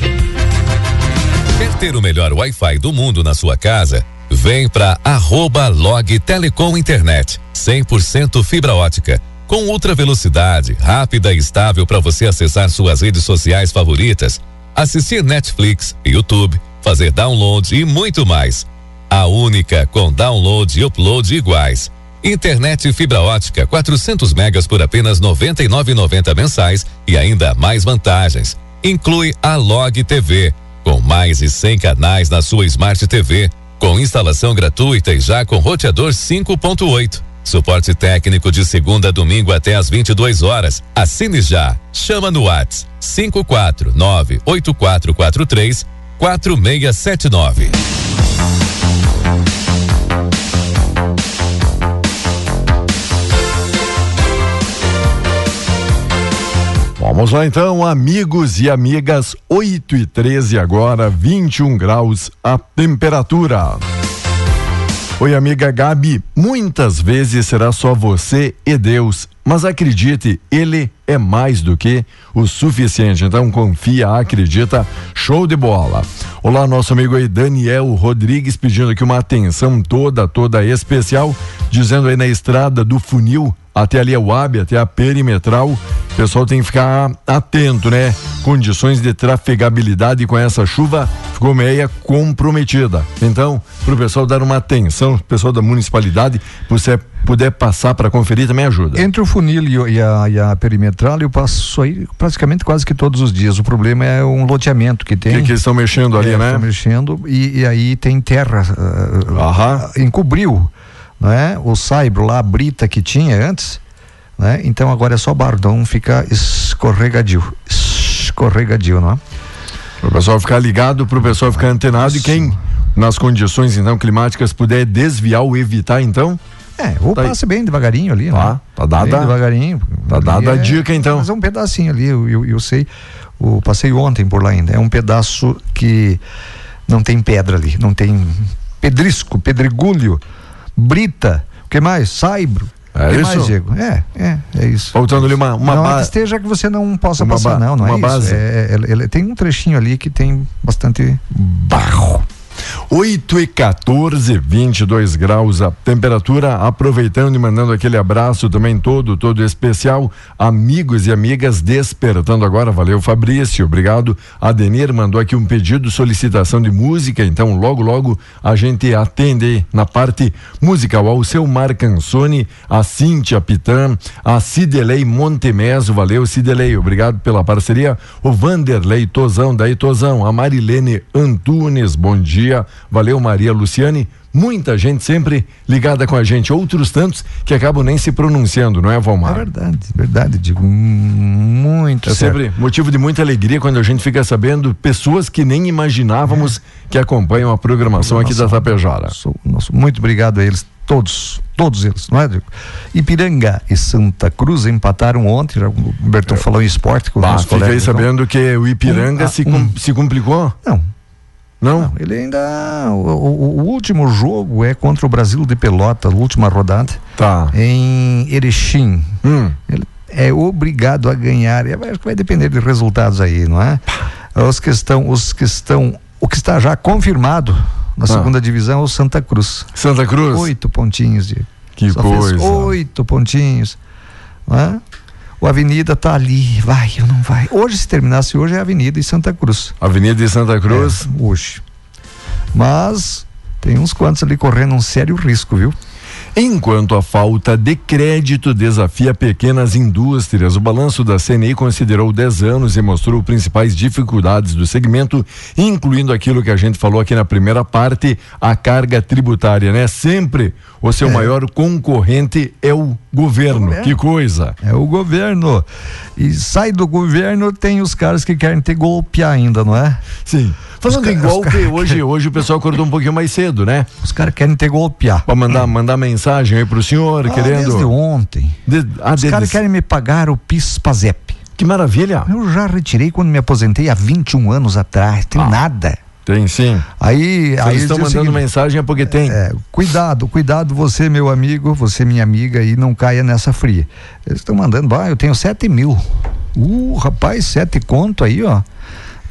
Quer ter o melhor Wi-Fi do mundo na sua casa? Vem para arroba log Telecom Internet, 100% fibra ótica, com ultra velocidade, rápida e estável para você acessar suas redes sociais favoritas, assistir Netflix, YouTube, fazer download e muito mais. A única com download e upload iguais. Internet fibra ótica 400 megas por apenas 99,90 mensais e ainda mais vantagens. Inclui a Log TV, com mais de 100 canais na sua Smart TV, com instalação gratuita e já com roteador 5.8. Suporte técnico de segunda a domingo até às 22 horas. Assine já. Chama no Whats 549 8443 4679. Vamos lá então, amigos e amigas, 8 e 13 agora, 21 graus a temperatura. Oi, amiga Gabi, muitas vezes será só você e Deus, mas acredite, Ele é mais do que o suficiente. Então confia, acredita, show de bola. Olá, nosso amigo aí Daniel Rodrigues pedindo aqui uma atenção toda, toda especial, dizendo aí na estrada do funil até ali a UAB, até a perimetral. Pessoal tem que ficar atento, né? Condições de trafegabilidade com essa chuva ficou meia comprometida. Então, para o pessoal dar uma atenção, o pessoal da municipalidade, você puder passar para conferir também ajuda. Entre o funil e, a, e a perimetral, eu passo aí praticamente quase que todos os dias. O problema é um loteamento que tem. Que, que estão mexendo ali, É, né? Estão mexendo e, e aí tem terra. ah, encobriu, né? O saibro lá, a brita que tinha antes, né? Então agora é só bardão, fica escorregadio. Escorregadio, não é? Para o pessoal ficar ligado, para o pessoal ficar antenado e quem nas condições então climáticas puder desviar ou evitar então. É, ou Tá aí. passe bem devagarinho ali, Tá, né? tá dada- Bem devagarinho. tá dada a dica, então. Mas é um pedacinho ali, eu, eu, eu sei. O, passei ontem por lá ainda. É um pedaço que não tem pedra ali, não tem pedrisco, pedregulho, brita, o que mais? Saibro. É isso? mais, Diego? É, é, é isso. Faltando ali uma, uma não é ba- que esteja que você não possa passar, não, não é uma isso. base. É, é- ele- tem um trechinho ali que tem bastante barro. 8 e 14, 22 graus a temperatura. Aproveitando e mandando aquele abraço também todo, todo especial. Amigos e amigas despertando agora. Valeu, Fabrício. Obrigado. Adenir mandou aqui um pedido, solicitação de música. Então, logo, logo a gente atende na parte musical ao seu Marcansone, a Cíntia Pitan, a Cidelei Montemeso. Valeu, Cidelei. Obrigado pela parceria. O Vanderlei Tozão, daí Tozão. A Marilene Antunes, bom dia. Valeu, Maria Luciane. Muita gente sempre ligada com a gente. Outros tantos que acabam nem se pronunciando, não é, Valmar? É verdade, verdade, digo, muito É certo. sempre motivo de muita alegria quando a gente fica sabendo pessoas que nem imaginávamos que acompanham a programação aqui da Tapejara. Sou- nosso- muito obrigado a eles, todos, todos eles, não é? Ipiranga e Santa Cruz empataram ontem, o Bertão falou em esporte com o Ah, nosso fiquei então. sabendo que o Ipiranga Um se, um. com- se complicou? Não. Não? Ele ainda. O, o- o último jogo é contra o Brasil de Pelota, a última rodada. Tá. Em Erechim. Hum. Ele é obrigado a ganhar. E Acho que vai depender de resultados aí, não é? Os que estão. Os que estão. O que está já confirmado na Ah. segunda divisão é o Santa Cruz. Santa Cruz? Oito pontinhos de. Que Só fez coisa. Oito pontinhos. Não é? O Avenida tá ali, vai ou não vai. Hoje, se terminasse hoje, é Avenida e Santa Cruz. Avenida de Santa Cruz. É, hoje. Mas tem uns quantos ali correndo um sério risco, viu? Enquanto a falta de crédito desafia pequenas indústrias, o balanço da CNI considerou 10 anos e mostrou principais dificuldades do segmento, incluindo aquilo que a gente falou aqui na primeira parte, a carga tributária, né? Sempre o seu É. maior concorrente é o governo. Que coisa. É o governo. E sai do governo, tem os caras que querem te golpear ainda, não é? Sim. Falando em golpe, hoje, hoje o pessoal acordou um pouquinho mais cedo, né? Os caras querem te golpear. Pra mandar, mandar mensagem aí pro senhor, Ah, querendo. Desde ontem. De- ah, Os caras querem me pagar o PIS-PASEP. Que maravilha. Eu já retirei quando me aposentei há 21 anos atrás. Tem nada. Tem sim. Aí, aí eles estão mandando seguinte, mensagem é porque tem. É, cuidado, cuidado, você, meu amigo, você, minha amiga, e não caia nessa fria. Eles estão mandando, ah, eu tenho sete mil. Uh, rapaz, sete conto aí, ó.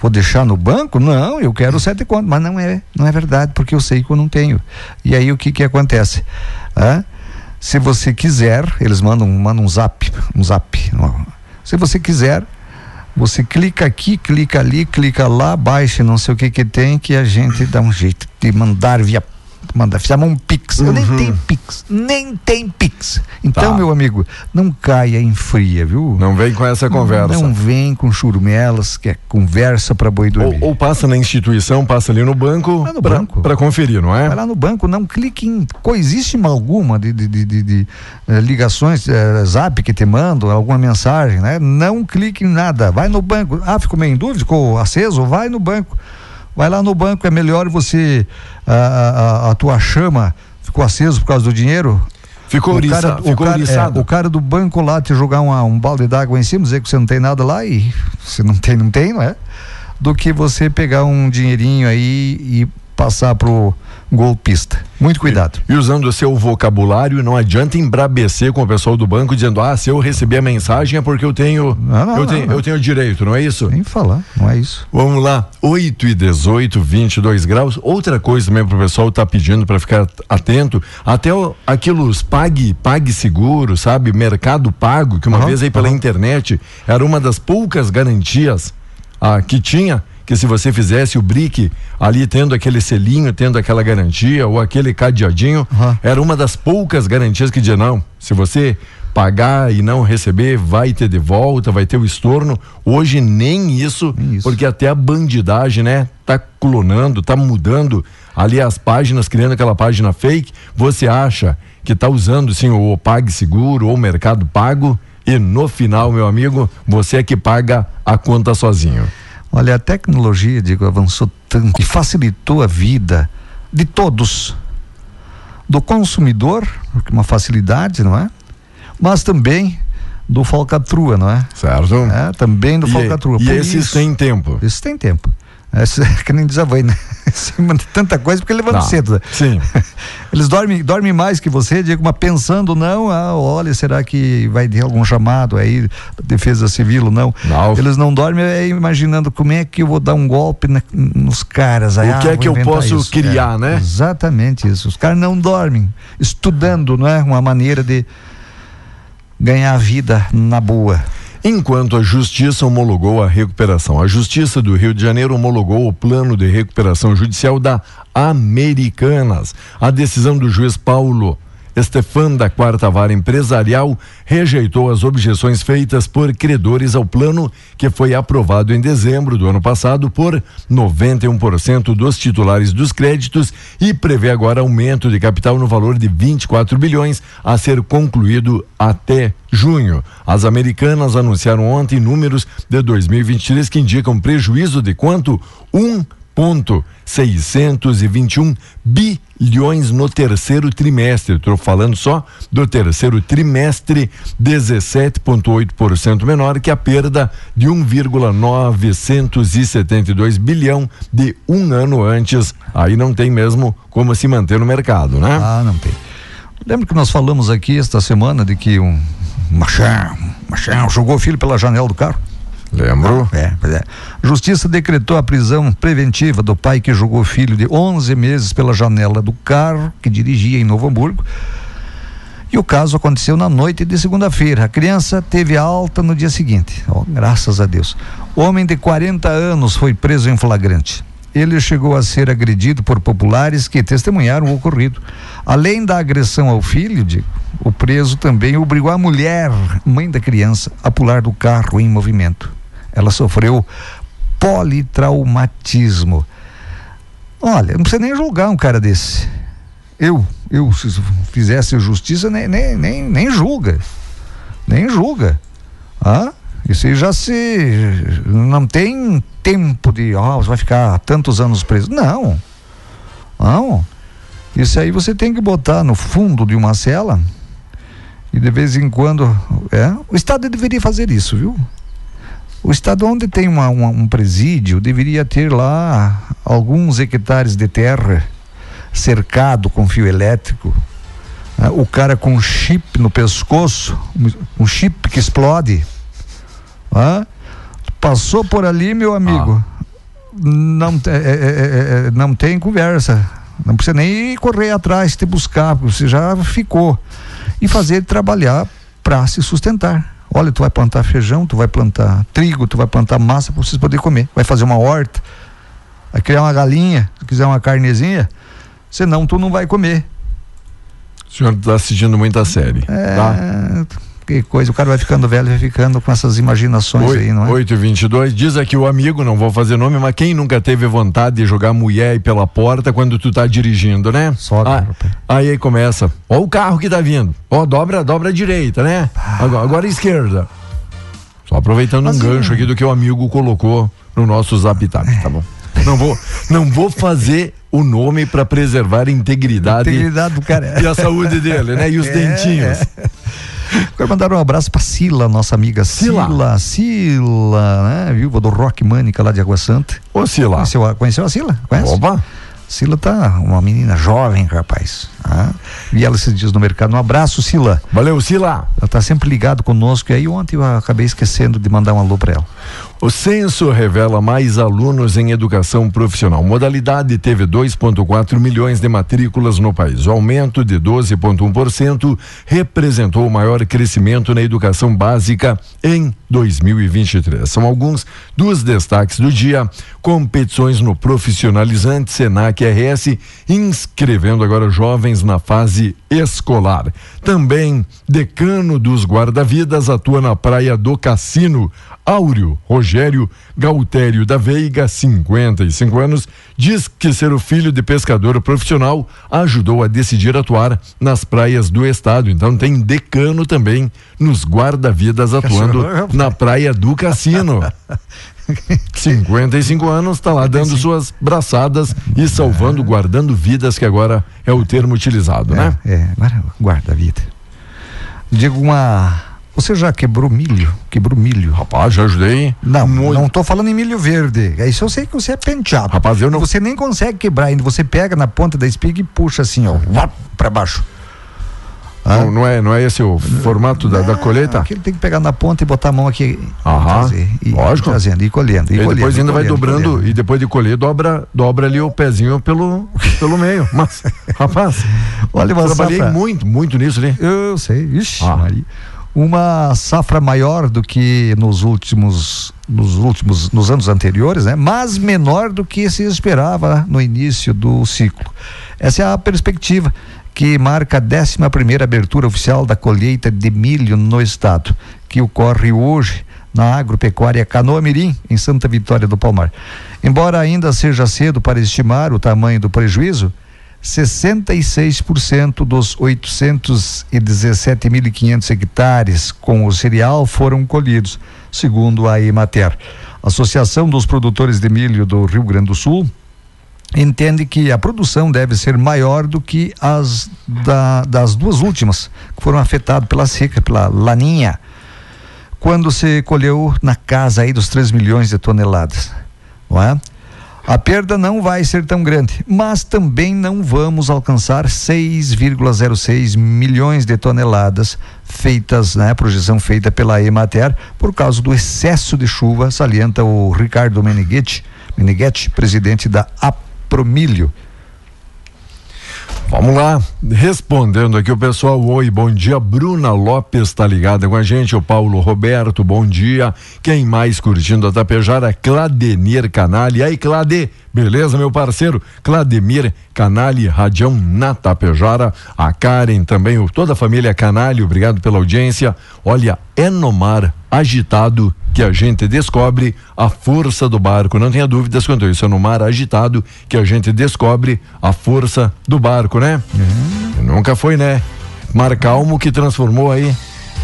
Vou deixar no banco? Não, eu quero sete conto, mas não é, não é verdade, porque eu sei que eu não tenho. E aí o que que acontece? Se você quiser, eles mandam, mandam um zap, um zap. Se você quiser, você clica aqui, clica ali, clica lá, baixa, não sei o que que tem, que a gente dá um jeito de mandar via mandar, chama um Pix. Eu nem tenho Pix, nem tem Pix. Então, Tá. meu amigo, não caia em fria, viu? Não vem com essa conversa. Não vem com churumelas, que é conversa para boi dormir. Ou, ou passa na instituição, passa ali no banco, no pra, banco. pra conferir, não é? Vai lá no banco, não clique em coisíssima alguma de, de, de, de- de, eh, ligações, eh, zap que te mandam, alguma mensagem, né? Não clique em nada. Vai no banco. Ah, ficou meio em dúvida, ficou aceso? Vai no banco. Vai lá no banco, é melhor você. A, a, a tua chama ficou aceso por causa do dinheiro? Ficou o o cara, é, o cara do banco lá te jogar uma- um balde d'água em cima, dizer que você não tem nada lá e se não tem, não tem, não é? Do que você pegar um dinheirinho aí e passar pro golpista. Muito cuidado. E usando o seu vocabulário, não adianta embrabecer com o pessoal do banco dizendo: ah, se eu receber a mensagem é porque eu tenho. não, eu, tenho não. eu tenho direito, não é isso? Nem falar, não é isso. Vamos lá, 8 e 18, 22 graus. Outra coisa também pro pessoal tá pedindo para ficar atento, até o, aquilo os pague, pague seguro, sabe? Mercado Pago, que uma Aham, vez aí pela aham. internet era uma das poucas garantias ah, que tinha que se você fizesse o brick ali tendo aquele selinho, tendo aquela garantia ou aquele cadeadinho, era uma das poucas garantias que dizia não, se você pagar e não receber, vai ter de volta, vai ter o estorno. Hoje nem isso, porque até a bandidagem, né, tá clonando, tá mudando ali as páginas, criando aquela página fake. Você acha que tá usando sim o Pague Seguro ou o Mercado Pago e no final, meu amigo, você é que paga a conta sozinho. Olha, a tecnologia, digo, avançou tanto e facilitou a vida de todos. Do consumidor, é uma facilidade, não é? Mas também do falcatrua, não é? Certo. É, também do E- falcatrua. e Por esses isso- têm tempo. Esses têm tempo. Esse, que nem diz a mãe, né? Você manda tanta coisa porque levanta Não, cedo. né? Sim. Eles dormem, dormem mais que você, Diego, mas pensando, não, ah, olha, será que vai ter algum chamado aí, defesa civil ou não? Não. Eles não dormem é, imaginando como é que eu vou dar um golpe na- nos caras. Aí, O que ah, é que eu posso isso. criar, É, né? Exatamente isso. Os caras não dormem, estudando, não é? Uma maneira de ganhar a vida na boa. Enquanto a Justiça homologou a recuperação, a Justiça do Rio de Janeiro homologou o plano de recuperação judicial da Americanas. A decisão do juiz Paulo Estefan da Quarta Vara Empresarial rejeitou as objeções feitas por credores ao plano que foi aprovado em dezembro do ano passado por 91% dos titulares dos créditos e prevê agora aumento de capital no valor de 24 bilhões a ser concluído até junho. As americanas anunciaram ontem números de 2023 que indicam prejuízo de quanto? Um ponto 621 bilhões no terceiro trimestre. Estou falando só do terceiro trimestre, 17,8% menor que a perda de 1,972 bilhão de um ano antes. Aí não tem mesmo como se manter no mercado, né? Ah, não tem. Lembra que nós falamos aqui esta semana de que um machão, machão jogou o filho pela janela do carro? Lembro. É, pois é. Justiça decretou a prisão preventiva do pai que jogou o filho de 11 meses pela janela do carro que dirigia em Novo Hamburgo. E o caso aconteceu na noite de segunda-feira. A criança teve alta no dia seguinte. Ó, graças a Deus. O homem de 40 anos foi preso em flagrante. ele chegou a ser agredido por populares que testemunharam o ocorrido. Além da agressão ao filho, Diego, o preso também obrigou a mulher, mãe da criança, a pular do carro em movimento. Ela sofreu politraumatismo. Olha, não precisa nem julgar um cara desse. Eu, eu, se fizesse justiça, nem, nem, nem, nem julga. Nem julga. Ah? Isso aí já se. Não tem tempo de. Ó, você vai ficar tantos anos preso. Não. Não. Isso aí você tem que botar no fundo de uma cela. E de vez em quando. É, o Estado deveria fazer isso, viu? O Estado, onde tem uma, uma, um presídio, deveria ter lá alguns hectares de terra cercado com fio elétrico. né? O cara com um chip no pescoço, um chip que explode. Hã? Passou por ali, meu amigo. Não, te- é- é- é- é- não tem conversa. Não precisa nem correr atrás, te buscar, porque você já ficou. E fazer trabalhar para se sustentar. Olha, tu vai plantar feijão, tu vai plantar trigo, tu vai plantar massa para vocês poderem comer. Vai fazer uma horta, vai criar uma galinha, se quiser uma carnezinha, senão tu não vai comer. O senhor está assistindo muita série. É, Tá? Que coisa, o cara vai ficando velho, vai ficando com essas imaginações aí, não é? 8 e 22 diz aqui o amigo, não vou fazer nome, mas quem nunca teve vontade de jogar mulher aí pela porta quando tu tá dirigindo, né? Só, ah, aí aí começa. Ó o carro que tá vindo. Ó, dobra, dobra a direita, né? Agora, agora a esquerda. Só aproveitando um Mas, gancho é. aqui do que o amigo colocou no nosso zap tá bom? Não vou, não vou fazer o nome para preservar a integridade, Integridade do cara. e a saúde dele, né? E os É, dentinhos. Quero mandar um abraço pra Sila, nossa amiga Sila. Sila. Sila, né? Viúva do Rock Mânica lá de Água Santa. Ô, Sila. Conheceu, a- conheceu a Sila? Conhece? Opa. Sila tá uma menina jovem, rapaz. Ah, vi ela esses dias no mercado. Um abraço, Sila. Valeu, Sila. Ela tá sempre ligado conosco. E aí ontem eu acabei esquecendo de mandar um alô pra ela. O censo revela mais alunos em educação profissional. Modalidade teve 2,4 milhões de matrículas no país. O aumento de 12,1% representou o maior crescimento na educação básica em 2023. São alguns dos destaques do dia. Competições no profissionalizante Senac RS, inscrevendo agora jovens na fase escolar. Também decano dos guarda-vidas atua na praia do Cassino. Áureo Rogério Gautério da Veiga, 55 anos, diz que ser o filho de pescador profissional ajudou a decidir atuar nas praias do estado. Então tem decano também nos guarda-vidas atuando na praia do Cassino. 55 anos, está lá dando suas braçadas e salvando, guardando vidas, que agora é o termo utilizado, né? É, agora guarda a vida. Digo uma. Você já quebrou milho? Quebrou milho? Rapaz, já ajudei. Não, não tô falando em milho verde. É Isso eu sei que você é penteado. Rapaz, eu não. Você nem consegue quebrar ainda. Você pega na ponta da espiga e puxa assim, ó, pra baixo. Não, não é, não é esse o formato da, da colheita? Aquele tem que pegar na ponta e botar a mão aqui. Aham, trazer, e lógico. Trazendo, e colhendo. E, E colhendo, depois e ainda vai colhendo, dobrando colhendo. e depois de colher dobra, dobra ali o pezinho pelo, pelo meio. Mas, rapaz, Olha, uma trabalhei muito, muito nisso ali. Eu sei, ixi, Ah. Maria. Uma safra maior do que nos últimos, nos últimos, nos anos anteriores, né? Mas menor do que se esperava no início do ciclo. Essa é a perspectiva que marca a 11 primeira abertura oficial da colheita de milho no estado, que ocorre hoje na agropecuária Canoa Mirim, em Santa Vitória do Palmar. Embora ainda seja cedo para estimar o tamanho do prejuízo, 66% dos 817.500 hectares com o cereal foram colhidos, segundo a Emater. Associação dos Produtores de Milho do Rio Grande do Sul entende que a produção deve ser maior do que as da- das duas últimas, que foram afetadas pela seca, pela laninha, quando se colheu na casa aí dos 3 milhões de toneladas, não é? A perda não vai ser tão grande, mas também não vamos alcançar 6,06 milhões de toneladas feitas, né, projeção feita pela Emater por causa do excesso de chuva, salienta o Ricardo Meneghetti, Meneghetti, presidente da Apromilho. Vamos lá, respondendo aqui o pessoal. Oi, bom dia. Bruna Lopes está ligada com a gente. O Paulo Roberto, bom dia. Quem mais curtindo a Tapejara? Cladenir Canali. Aí, Clade, beleza, meu parceiro? Clademir Canali, Radião na Tapejara. A Karen também, toda a família Canali, obrigado pela audiência. Olha, é no mar agitado que a gente descobre a força do barco. Não tenha dúvidas quanto a isso. É no mar agitado que a gente descobre a força do barco, né? Nunca foi, né? Mar calmo que transformou aí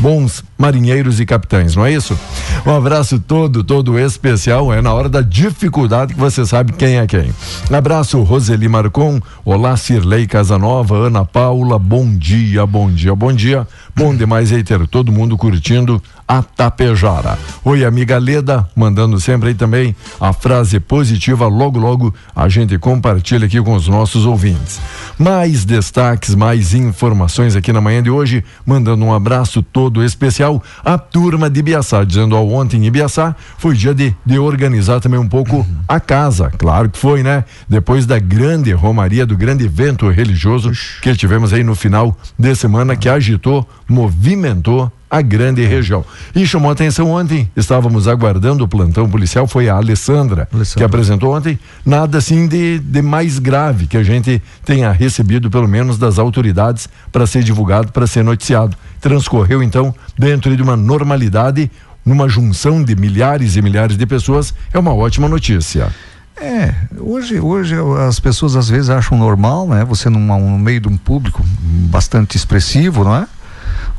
bons marinheiros e capitães, não é isso? Um abraço todo, todo especial. É na hora da dificuldade que você sabe quem é quem. Abraço, Roseli Marcon. Olá, Cirlei Casanova, Ana Paula. Bom dia, bom dia, bom dia. Bom demais aí ter todo mundo curtindo a Tapejara. Oi, amiga Leda, mandando sempre aí também a frase positiva. Logo, logo a gente compartilha aqui com os nossos ouvintes. Mais destaques, mais informações aqui na manhã de hoje. Mandando um abraço todo especial à turma de Ibiaçá, dizendo ao ontem em Ibiaçá foi dia de, de organizar também um pouco a casa. Claro que foi, né? Depois da grande romaria, do grande evento religioso que tivemos aí no final de semana que agitou, movimentou a grande região. E chamou atenção ontem, estávamos aguardando o plantão policial, foi a Alessandra, que apresentou ontem, nada assim de, de mais grave que a gente tenha recebido, pelo menos das autoridades, para ser divulgado, para ser noticiado. Transcorreu então dentro de uma normalidade, numa junção de milhares e milhares de pessoas, é uma ótima notícia. É, hoje, hoje as pessoas às vezes acham normal, né? Você numa, no meio de um público bastante expressivo, não é?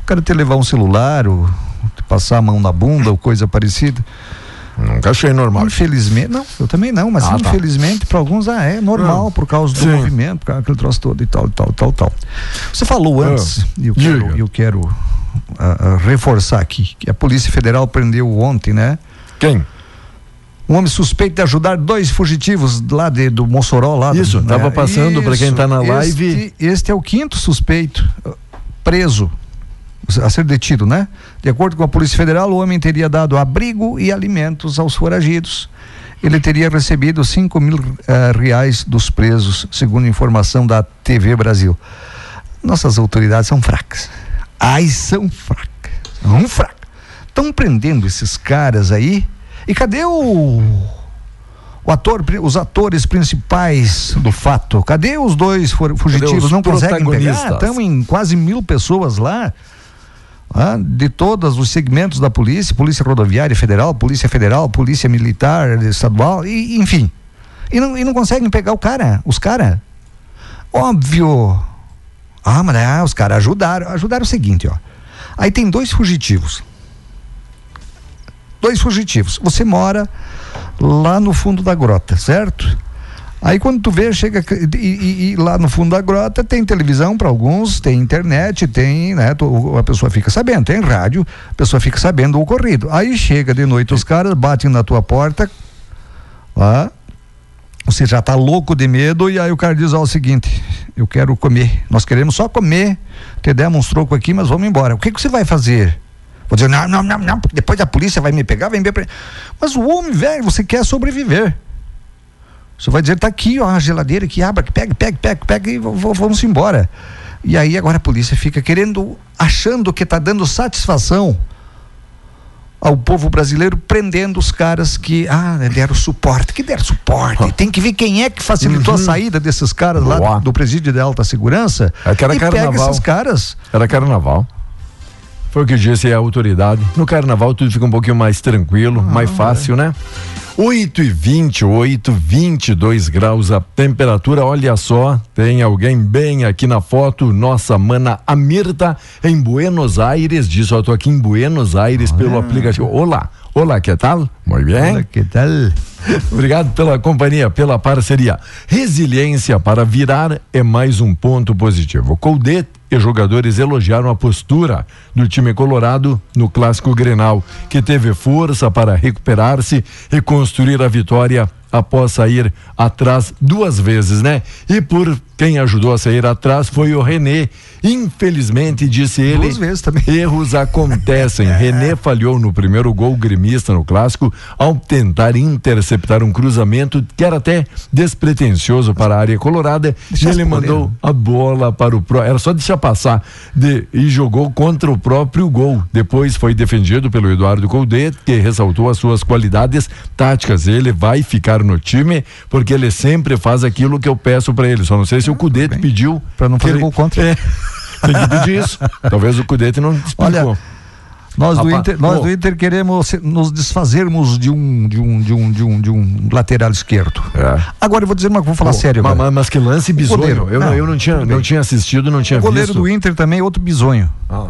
O cara levar um celular, ou passar a mão na bunda, ou coisa parecida. Nunca achei normal. Infelizmente, não, eu também não, mas Ah, tá. infelizmente para alguns ah, é normal por causa do Sim. movimento, por causa daquele troço todo e tal, e tal, tal, tal. Você falou Ah, antes, e eu quero, eu quero ah, ah, reforçar aqui, que a Polícia Federal prendeu ontem, né? Quem? Um homem suspeito de ajudar dois fugitivos lá de, do Mossoró lá. do- Isso, tava passando pra quem tá na live. Este, este é o quinto suspeito uh, preso a ser detido, né? De acordo com a Polícia Federal, o homem teria dado abrigo e alimentos aos foragidos. Ele teria recebido 5 mil eh, reais dos presos, segundo informação da TV Brasil. Nossas autoridades são fracas. Ai, são fracas. São fracas. Estão prendendo esses caras aí. E cadê o o ator, os atores principais do fato. Cadê os dois fu- fugitivos? os Não conseguem pegar? Estão em quase mil pessoas lá. De todos os segmentos da polícia, polícia rodoviária federal, polícia federal, polícia militar estadual, e, enfim. E não, e não conseguem pegar o cara, os caras. Óbvio. Ah, mas ah, os caras ajudaram. Ajudaram o seguinte, ó. Aí tem dois fugitivos. Dois fugitivos. Você mora lá no fundo da grota, certo? Aí quando tu vê, chega e, e- e lá no fundo da grota tem televisão para alguns, tem internet, tem, né? tu- a pessoa fica sabendo, tem rádio, a pessoa fica sabendo o ocorrido. Aí chega de noite os caras, batem na tua porta, lá, você já tá louco de medo e aí o cara diz ó, o seguinte, eu quero comer, nós queremos só comer, te demos uns aqui, mas vamos embora. O que que você vai fazer? Vou dizer, não, não, não, não, depois a polícia vai me pegar, vai me. Mas o homem, velho, você quer sobreviver. Você vai dizer, tá aqui, ó, a geladeira que abra, que pega, pega, pega, pega e vamos embora. E aí agora a polícia fica querendo, achando que tá dando satisfação ao povo brasileiro, prendendo os caras que, ah, deram suporte, que deram suporte. Tem que ver quem é que facilitou a saída desses caras lá Boa. do presídio de alta segurança. É que era e pega carnaval. esses caras. Era carnaval. Foi o que disse a autoridade. No carnaval tudo fica um pouquinho mais tranquilo, mais fácil, né? 8 e 28, 22 graus a temperatura. Olha só, tem alguém bem aqui na foto. Nossa mana Amirta em Buenos Aires. Diz: Ó, tô aqui em Buenos Aires pelo aplicativo. Olá, olá, que tal? Muito bem. Olá, que tal? Obrigado pela companhia, pela parceria. Resiliência para virar é mais um ponto positivo. Coldet e jogadores elogiaram a postura do time colorado no clássico Grenal, que teve força para recuperar-se e construir a vitória após sair atrás duas vezes, né? E por quem ajudou a sair atrás foi o René. Infelizmente, disse ele, Duas vezes também. erros acontecem. René falhou no primeiro gol gremista no clássico ao tentar interceptar um cruzamento que era até despretensioso para a área colorada e ele mandou a bola para o pro, era só deixar passar de, e jogou contra o próprio gol. Depois foi defendido pelo Eduardo Coldet, que ressaltou as suas qualidades táticas. Ele vai ficar no time porque ele sempre faz aquilo que eu peço para ele. Só não sei se o Cudete pediu Pra não fazer ele- gol contra. É, tem que pedir isso. Talvez o Cudete não explicou. Olha, Nós, do Inter, nós do Inter queremos nos desfazermos de um, de um, de um, de um, de um lateral esquerdo. Agora eu vou dizer uma vou falar sério ma- agora. ma- mas que lance bizonho. goleiro. Eu não, eu não tinha, não bem. tinha assistido, não tinha O goleiro visto. do Inter também, outro bizonho. Ah.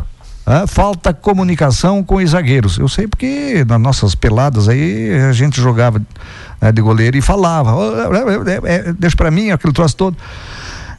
Ah, falta comunicação com os zagueiros. Eu sei porque nas nossas peladas aí a gente jogava né, de goleiro e falava, "Ô, é, é, é, deixa pra mim aquele troço todo.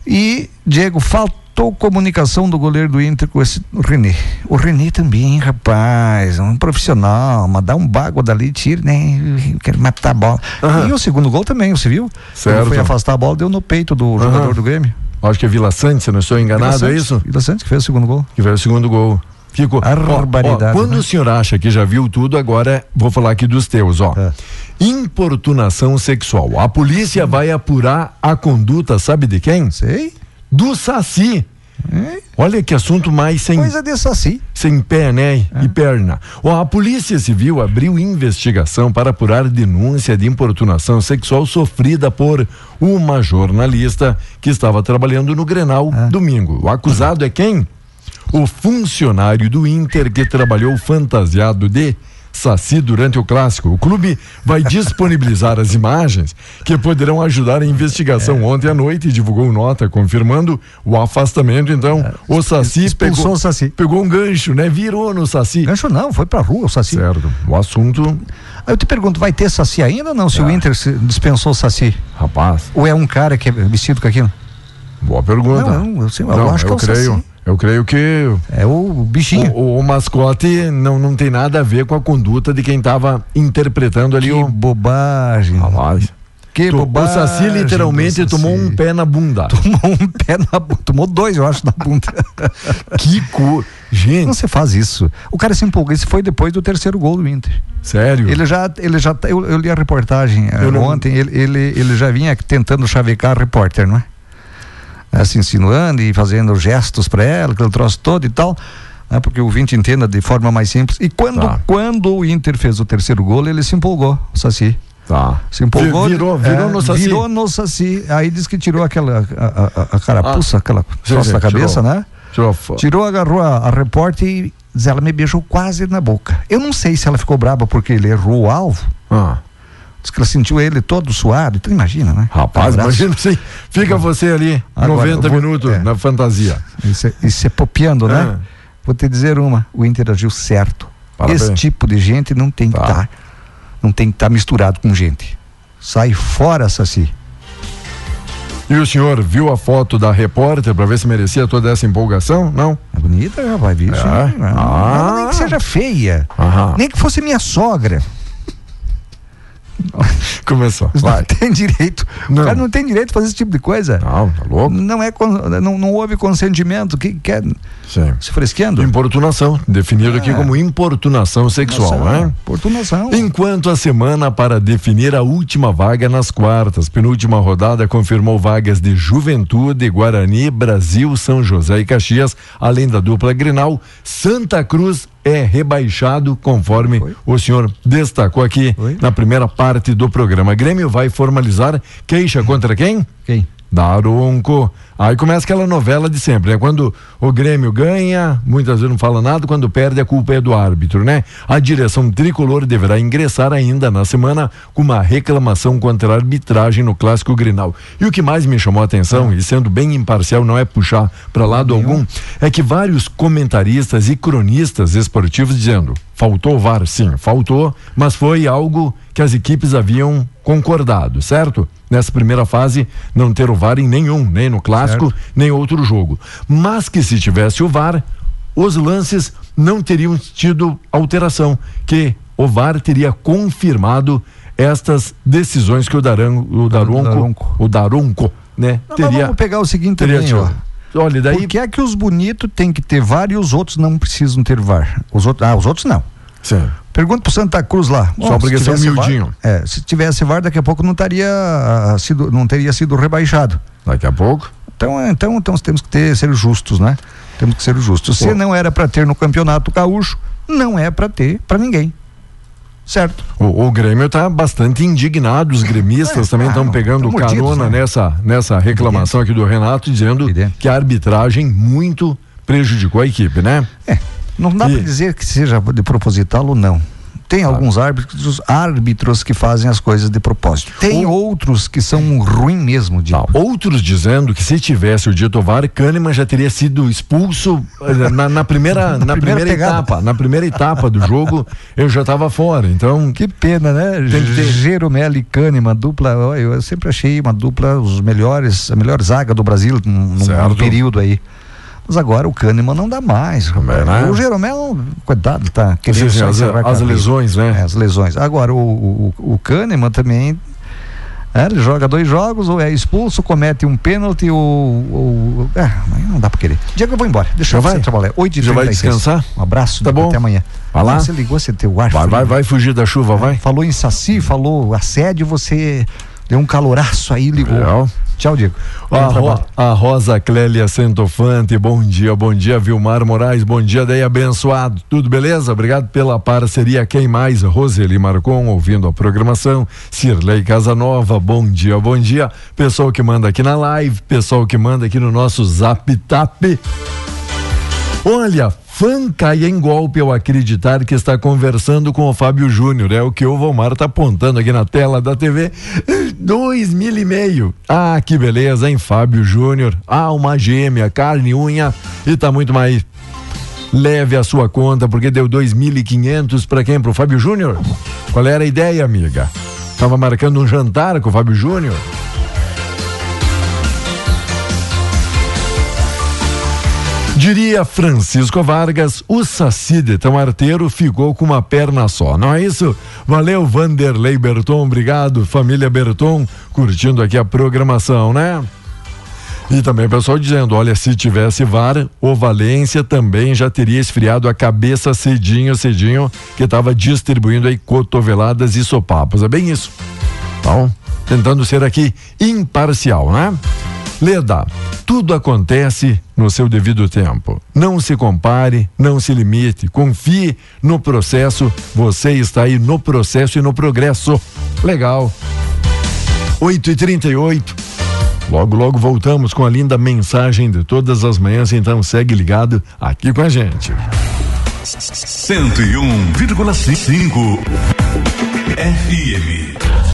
E, Diego, faltou comunicação do goleiro do Inter com esse René. O René também, rapaz, um profissional, mandar um bago dali, tira, né? Quero matar a bola. E o segundo gol também, você viu? Certo. Foi afastar a bola, deu no peito do Aham. jogador do Grêmio. Acho que é Vila Santos, se não estou enganado, é isso? Vila Santos que fez o segundo gol. Que foi o segundo gol. Fico, Barbaridade, quando né? o senhor acha que já viu tudo, agora vou falar aqui dos teus, ó. É. Importunação sexual. A polícia vai apurar a conduta, sabe de quem? Sei. Do Saci. Olha que assunto mais sem, Coisa de saci. sem pé, né? E perna. A Polícia Civil abriu investigação para apurar denúncia de importunação sexual sofrida por uma jornalista que estava trabalhando no Grenal domingo. O acusado é quem? O funcionário do Inter que trabalhou fantasiado de Saci durante o clássico. O clube vai disponibilizar as imagens que poderão ajudar a investigação. Ontem à noite divulgou nota confirmando o afastamento. Então, o Saci pegou, o Saci. pegou um gancho, né? Virou no Saci. Gancho não, foi pra rua o Saci. Certo. O assunto, Aí eu te pergunto, vai ter Saci ainda ou não? Se o Inter se- dispensou o Saci? rapaz, Ou é um cara que é vestido com aquilo? boa pergunta. Não, não, eu sei, eu acho que é o creio. Saci. Eu creio que É o bichinho. o, o- o mascote não, não tem nada a ver com a conduta de quem estava interpretando ali que o. bobagem. Rapaz. Que Tu- o bobagem. Saci literalmente do tomou Saci. um pé na bunda. Tomou um pé na bunda. Tomou dois, eu acho, na bunda. que cor. Gente, Não se faz isso. O cara se empolgou. Isso foi depois do terceiro gol do Inter. sério. Ele já, ele já, eu, eu li a reportagem eh, Eu não- ontem. Ele, ele, ele já vinha tentando chavecar a repórter, não é? Assim, insinuando e fazendo gestos para ela, aquele troço todo e tal. Né? Porque o ouvinte entenda de forma mais simples. E quando, Tá. quando o Inter fez o terceiro gol, ele se empolgou, o Saci. Tá. Se empolgou. Virou- virou é, no Saci. Virou no Saci. Aí diz que tirou aquela a, a- a carapuça, aquela Ah, troço sim, da cabeça, tirou. né? Tirou Tirou, agarrou a, a repórter e diz, ela me beijou quase na boca. Eu não sei se ela ficou brava porque ele errou o alvo. Ah, Diz que ela sentiu ele todo suado. Então imagina, né? rapaz, Abraço. imagina assim. Fica você ali, Agora, 90 eu vou- minutos é. na fantasia. Isso, é- é popiando, né? Ah. Vou te dizer uma, o Inter agiu certo. Parabéns. Esse tipo de gente não tem que Tá. estar não tem que estar misturado com gente. Sai fora, Saci. E o senhor viu a foto da repórter para ver se merecia toda essa empolgação? Não? É bonita, rapaz, viu? Sim. É? Ah. nem que seja feia. Aham. Nem que fosse minha sogra. Começou. Não Vai. tem direito. Não. O cara não tem direito de fazer esse tipo de coisa. Não, tá louco? Não é não, não houve consentimento. Que quer Sim. se fresqueando? Importunação, definido aqui É. como importunação sexual, né? Importunação. Enquanto a semana para definir a última vaga nas quartas, penúltima rodada confirmou vagas de Juventude, Guarani, Brasil, São José e Caxias, além da dupla Grenal, Santa Cruz é rebaixado, conforme o senhor destacou aqui na primeira parte do programa. Grêmio vai formalizar queixa contra quem? Quem? Daronco. Aí começa aquela novela de sempre, né? Quando o Grêmio ganha, muitas vezes não fala nada, quando perde a culpa é do árbitro, né? A direção tricolor deverá ingressar ainda na semana com uma reclamação contra a arbitragem no clássico Grenal. E o que mais me chamou a atenção, e sendo bem imparcial, não é puxar para lado algum, é que vários comentaristas e cronistas esportivos dizendo: faltou VAR, sim, faltou, mas foi algo que as equipes haviam concordado, certo? Nessa primeira fase, não ter o VAR em nenhum, nem no clássico, nem outro jogo. Mas que se tivesse o VAR, os lances não teriam tido alteração, que o VAR teria confirmado estas decisões que o Daran, o Daronco, o Daronco, né, Não, teria vamos pegar o seguinte teria também, ó. Olha, daí Por que é que os bonitos têm que ter VAR e os outros não precisam ter VAR? Os outros, ah, os outros não. Sim. Pergunta pro Santa Cruz lá. Só porque são miudinho. VAR, é, se tivesse VAR, daqui a pouco não teria ah, sido, não teria sido rebaixado. Daqui a pouco. Então, é, então, então temos que ter, ser justos, né? Temos que ser justos. Se Pô. não era para ter no campeonato gaúcho, não é para ter para ninguém. Certo? O, o Grêmio está bastante indignado, os gremistas também estão claro, pegando tão mordidos, carona né? nessa, nessa reclamação aqui do Renato, dizendo que a arbitragem muito prejudicou a equipe, né? É, não dá E- para dizer que seja de proposital ou não. Tem alguns árbitros, árbitros que fazem as coisas de propósito. Tem outros que são ruim mesmo, de Outros dizendo que se tivesse o dito VAR, Kahneman já teria sido expulso eh, na, na primeira, na, primeira primeira, pegada. etapa. Na primeira etapa do jogo, eu já estava fora. Então. Que pena, né? Tem que ter- Jeromel e Kahneman, dupla. Eu sempre achei uma dupla, os melhores, a melhor zaga do Brasil num, num período aí. Mas agora o Kahneman não dá mais. né? O Jeromel, coitado, tá querendo só as- as lesões, né? É, as lesões. Agora, o, o, o Kahneman também. é, ele joga dois jogos, ou é expulso, comete um pênalti, ou. ou é, não dá pra querer. Diego, eu vou embora. Deixa Já eu vai? trabalhar. 8 Já vai descansar? Um abraço, Tá bom. até amanhã. Vai lá. Você ligou, você teu ar Vai, vai, vai fugir da chuva, vai. Falou em Saci, falou assédio, você deu um caloraço aí, ligou. Legal. Tchau, Diego. A. Ro- a Rosa Clélia Centofante, bom dia, bom dia, Vilmar Moraes, bom dia, daí abençoado, tudo beleza? Obrigado pela parceria, quem mais? Roseli Marcon, ouvindo a programação, Cirlei Casanova, bom dia, bom dia, pessoal que manda aqui na live, pessoal que manda aqui no nosso Zap Tap. Olha, fã cai em golpe ao acreditar que está conversando com o Fábio Júnior. É o que o Vomar está apontando aqui na tela da TV. Dois mil e meio. Ah, que beleza, hein, Fábio Júnior? Ah, uma gêmea, carne, unha e tá muito mais. Leve a sua conta, porque deu dois mil e quinhentos para quem? Pro Fábio Júnior? Qual era a ideia, amiga? Tava marcando um jantar com o Fábio Júnior? Diria Francisco Vargas, o Saci de tão arteiro ficou com uma perna só, não é isso? Valeu, Vanderlei Berton, obrigado, família Berton, curtindo aqui a programação, né? E também o pessoal dizendo, olha, se tivesse VAR, o Valência também já teria esfriado a cabeça cedinho, cedinho, que estava distribuindo aí cotoveladas e sopapos, é bem isso. Então, tentando ser aqui imparcial, né? Leda, tudo acontece no seu devido tempo. Não se compare, não se limite, confie no processo. Você está aí no processo e no progresso. Legal. 8 e 38 Logo, logo voltamos com a linda mensagem de todas as manhãs, então segue ligado aqui com a gente. 101,5 FM.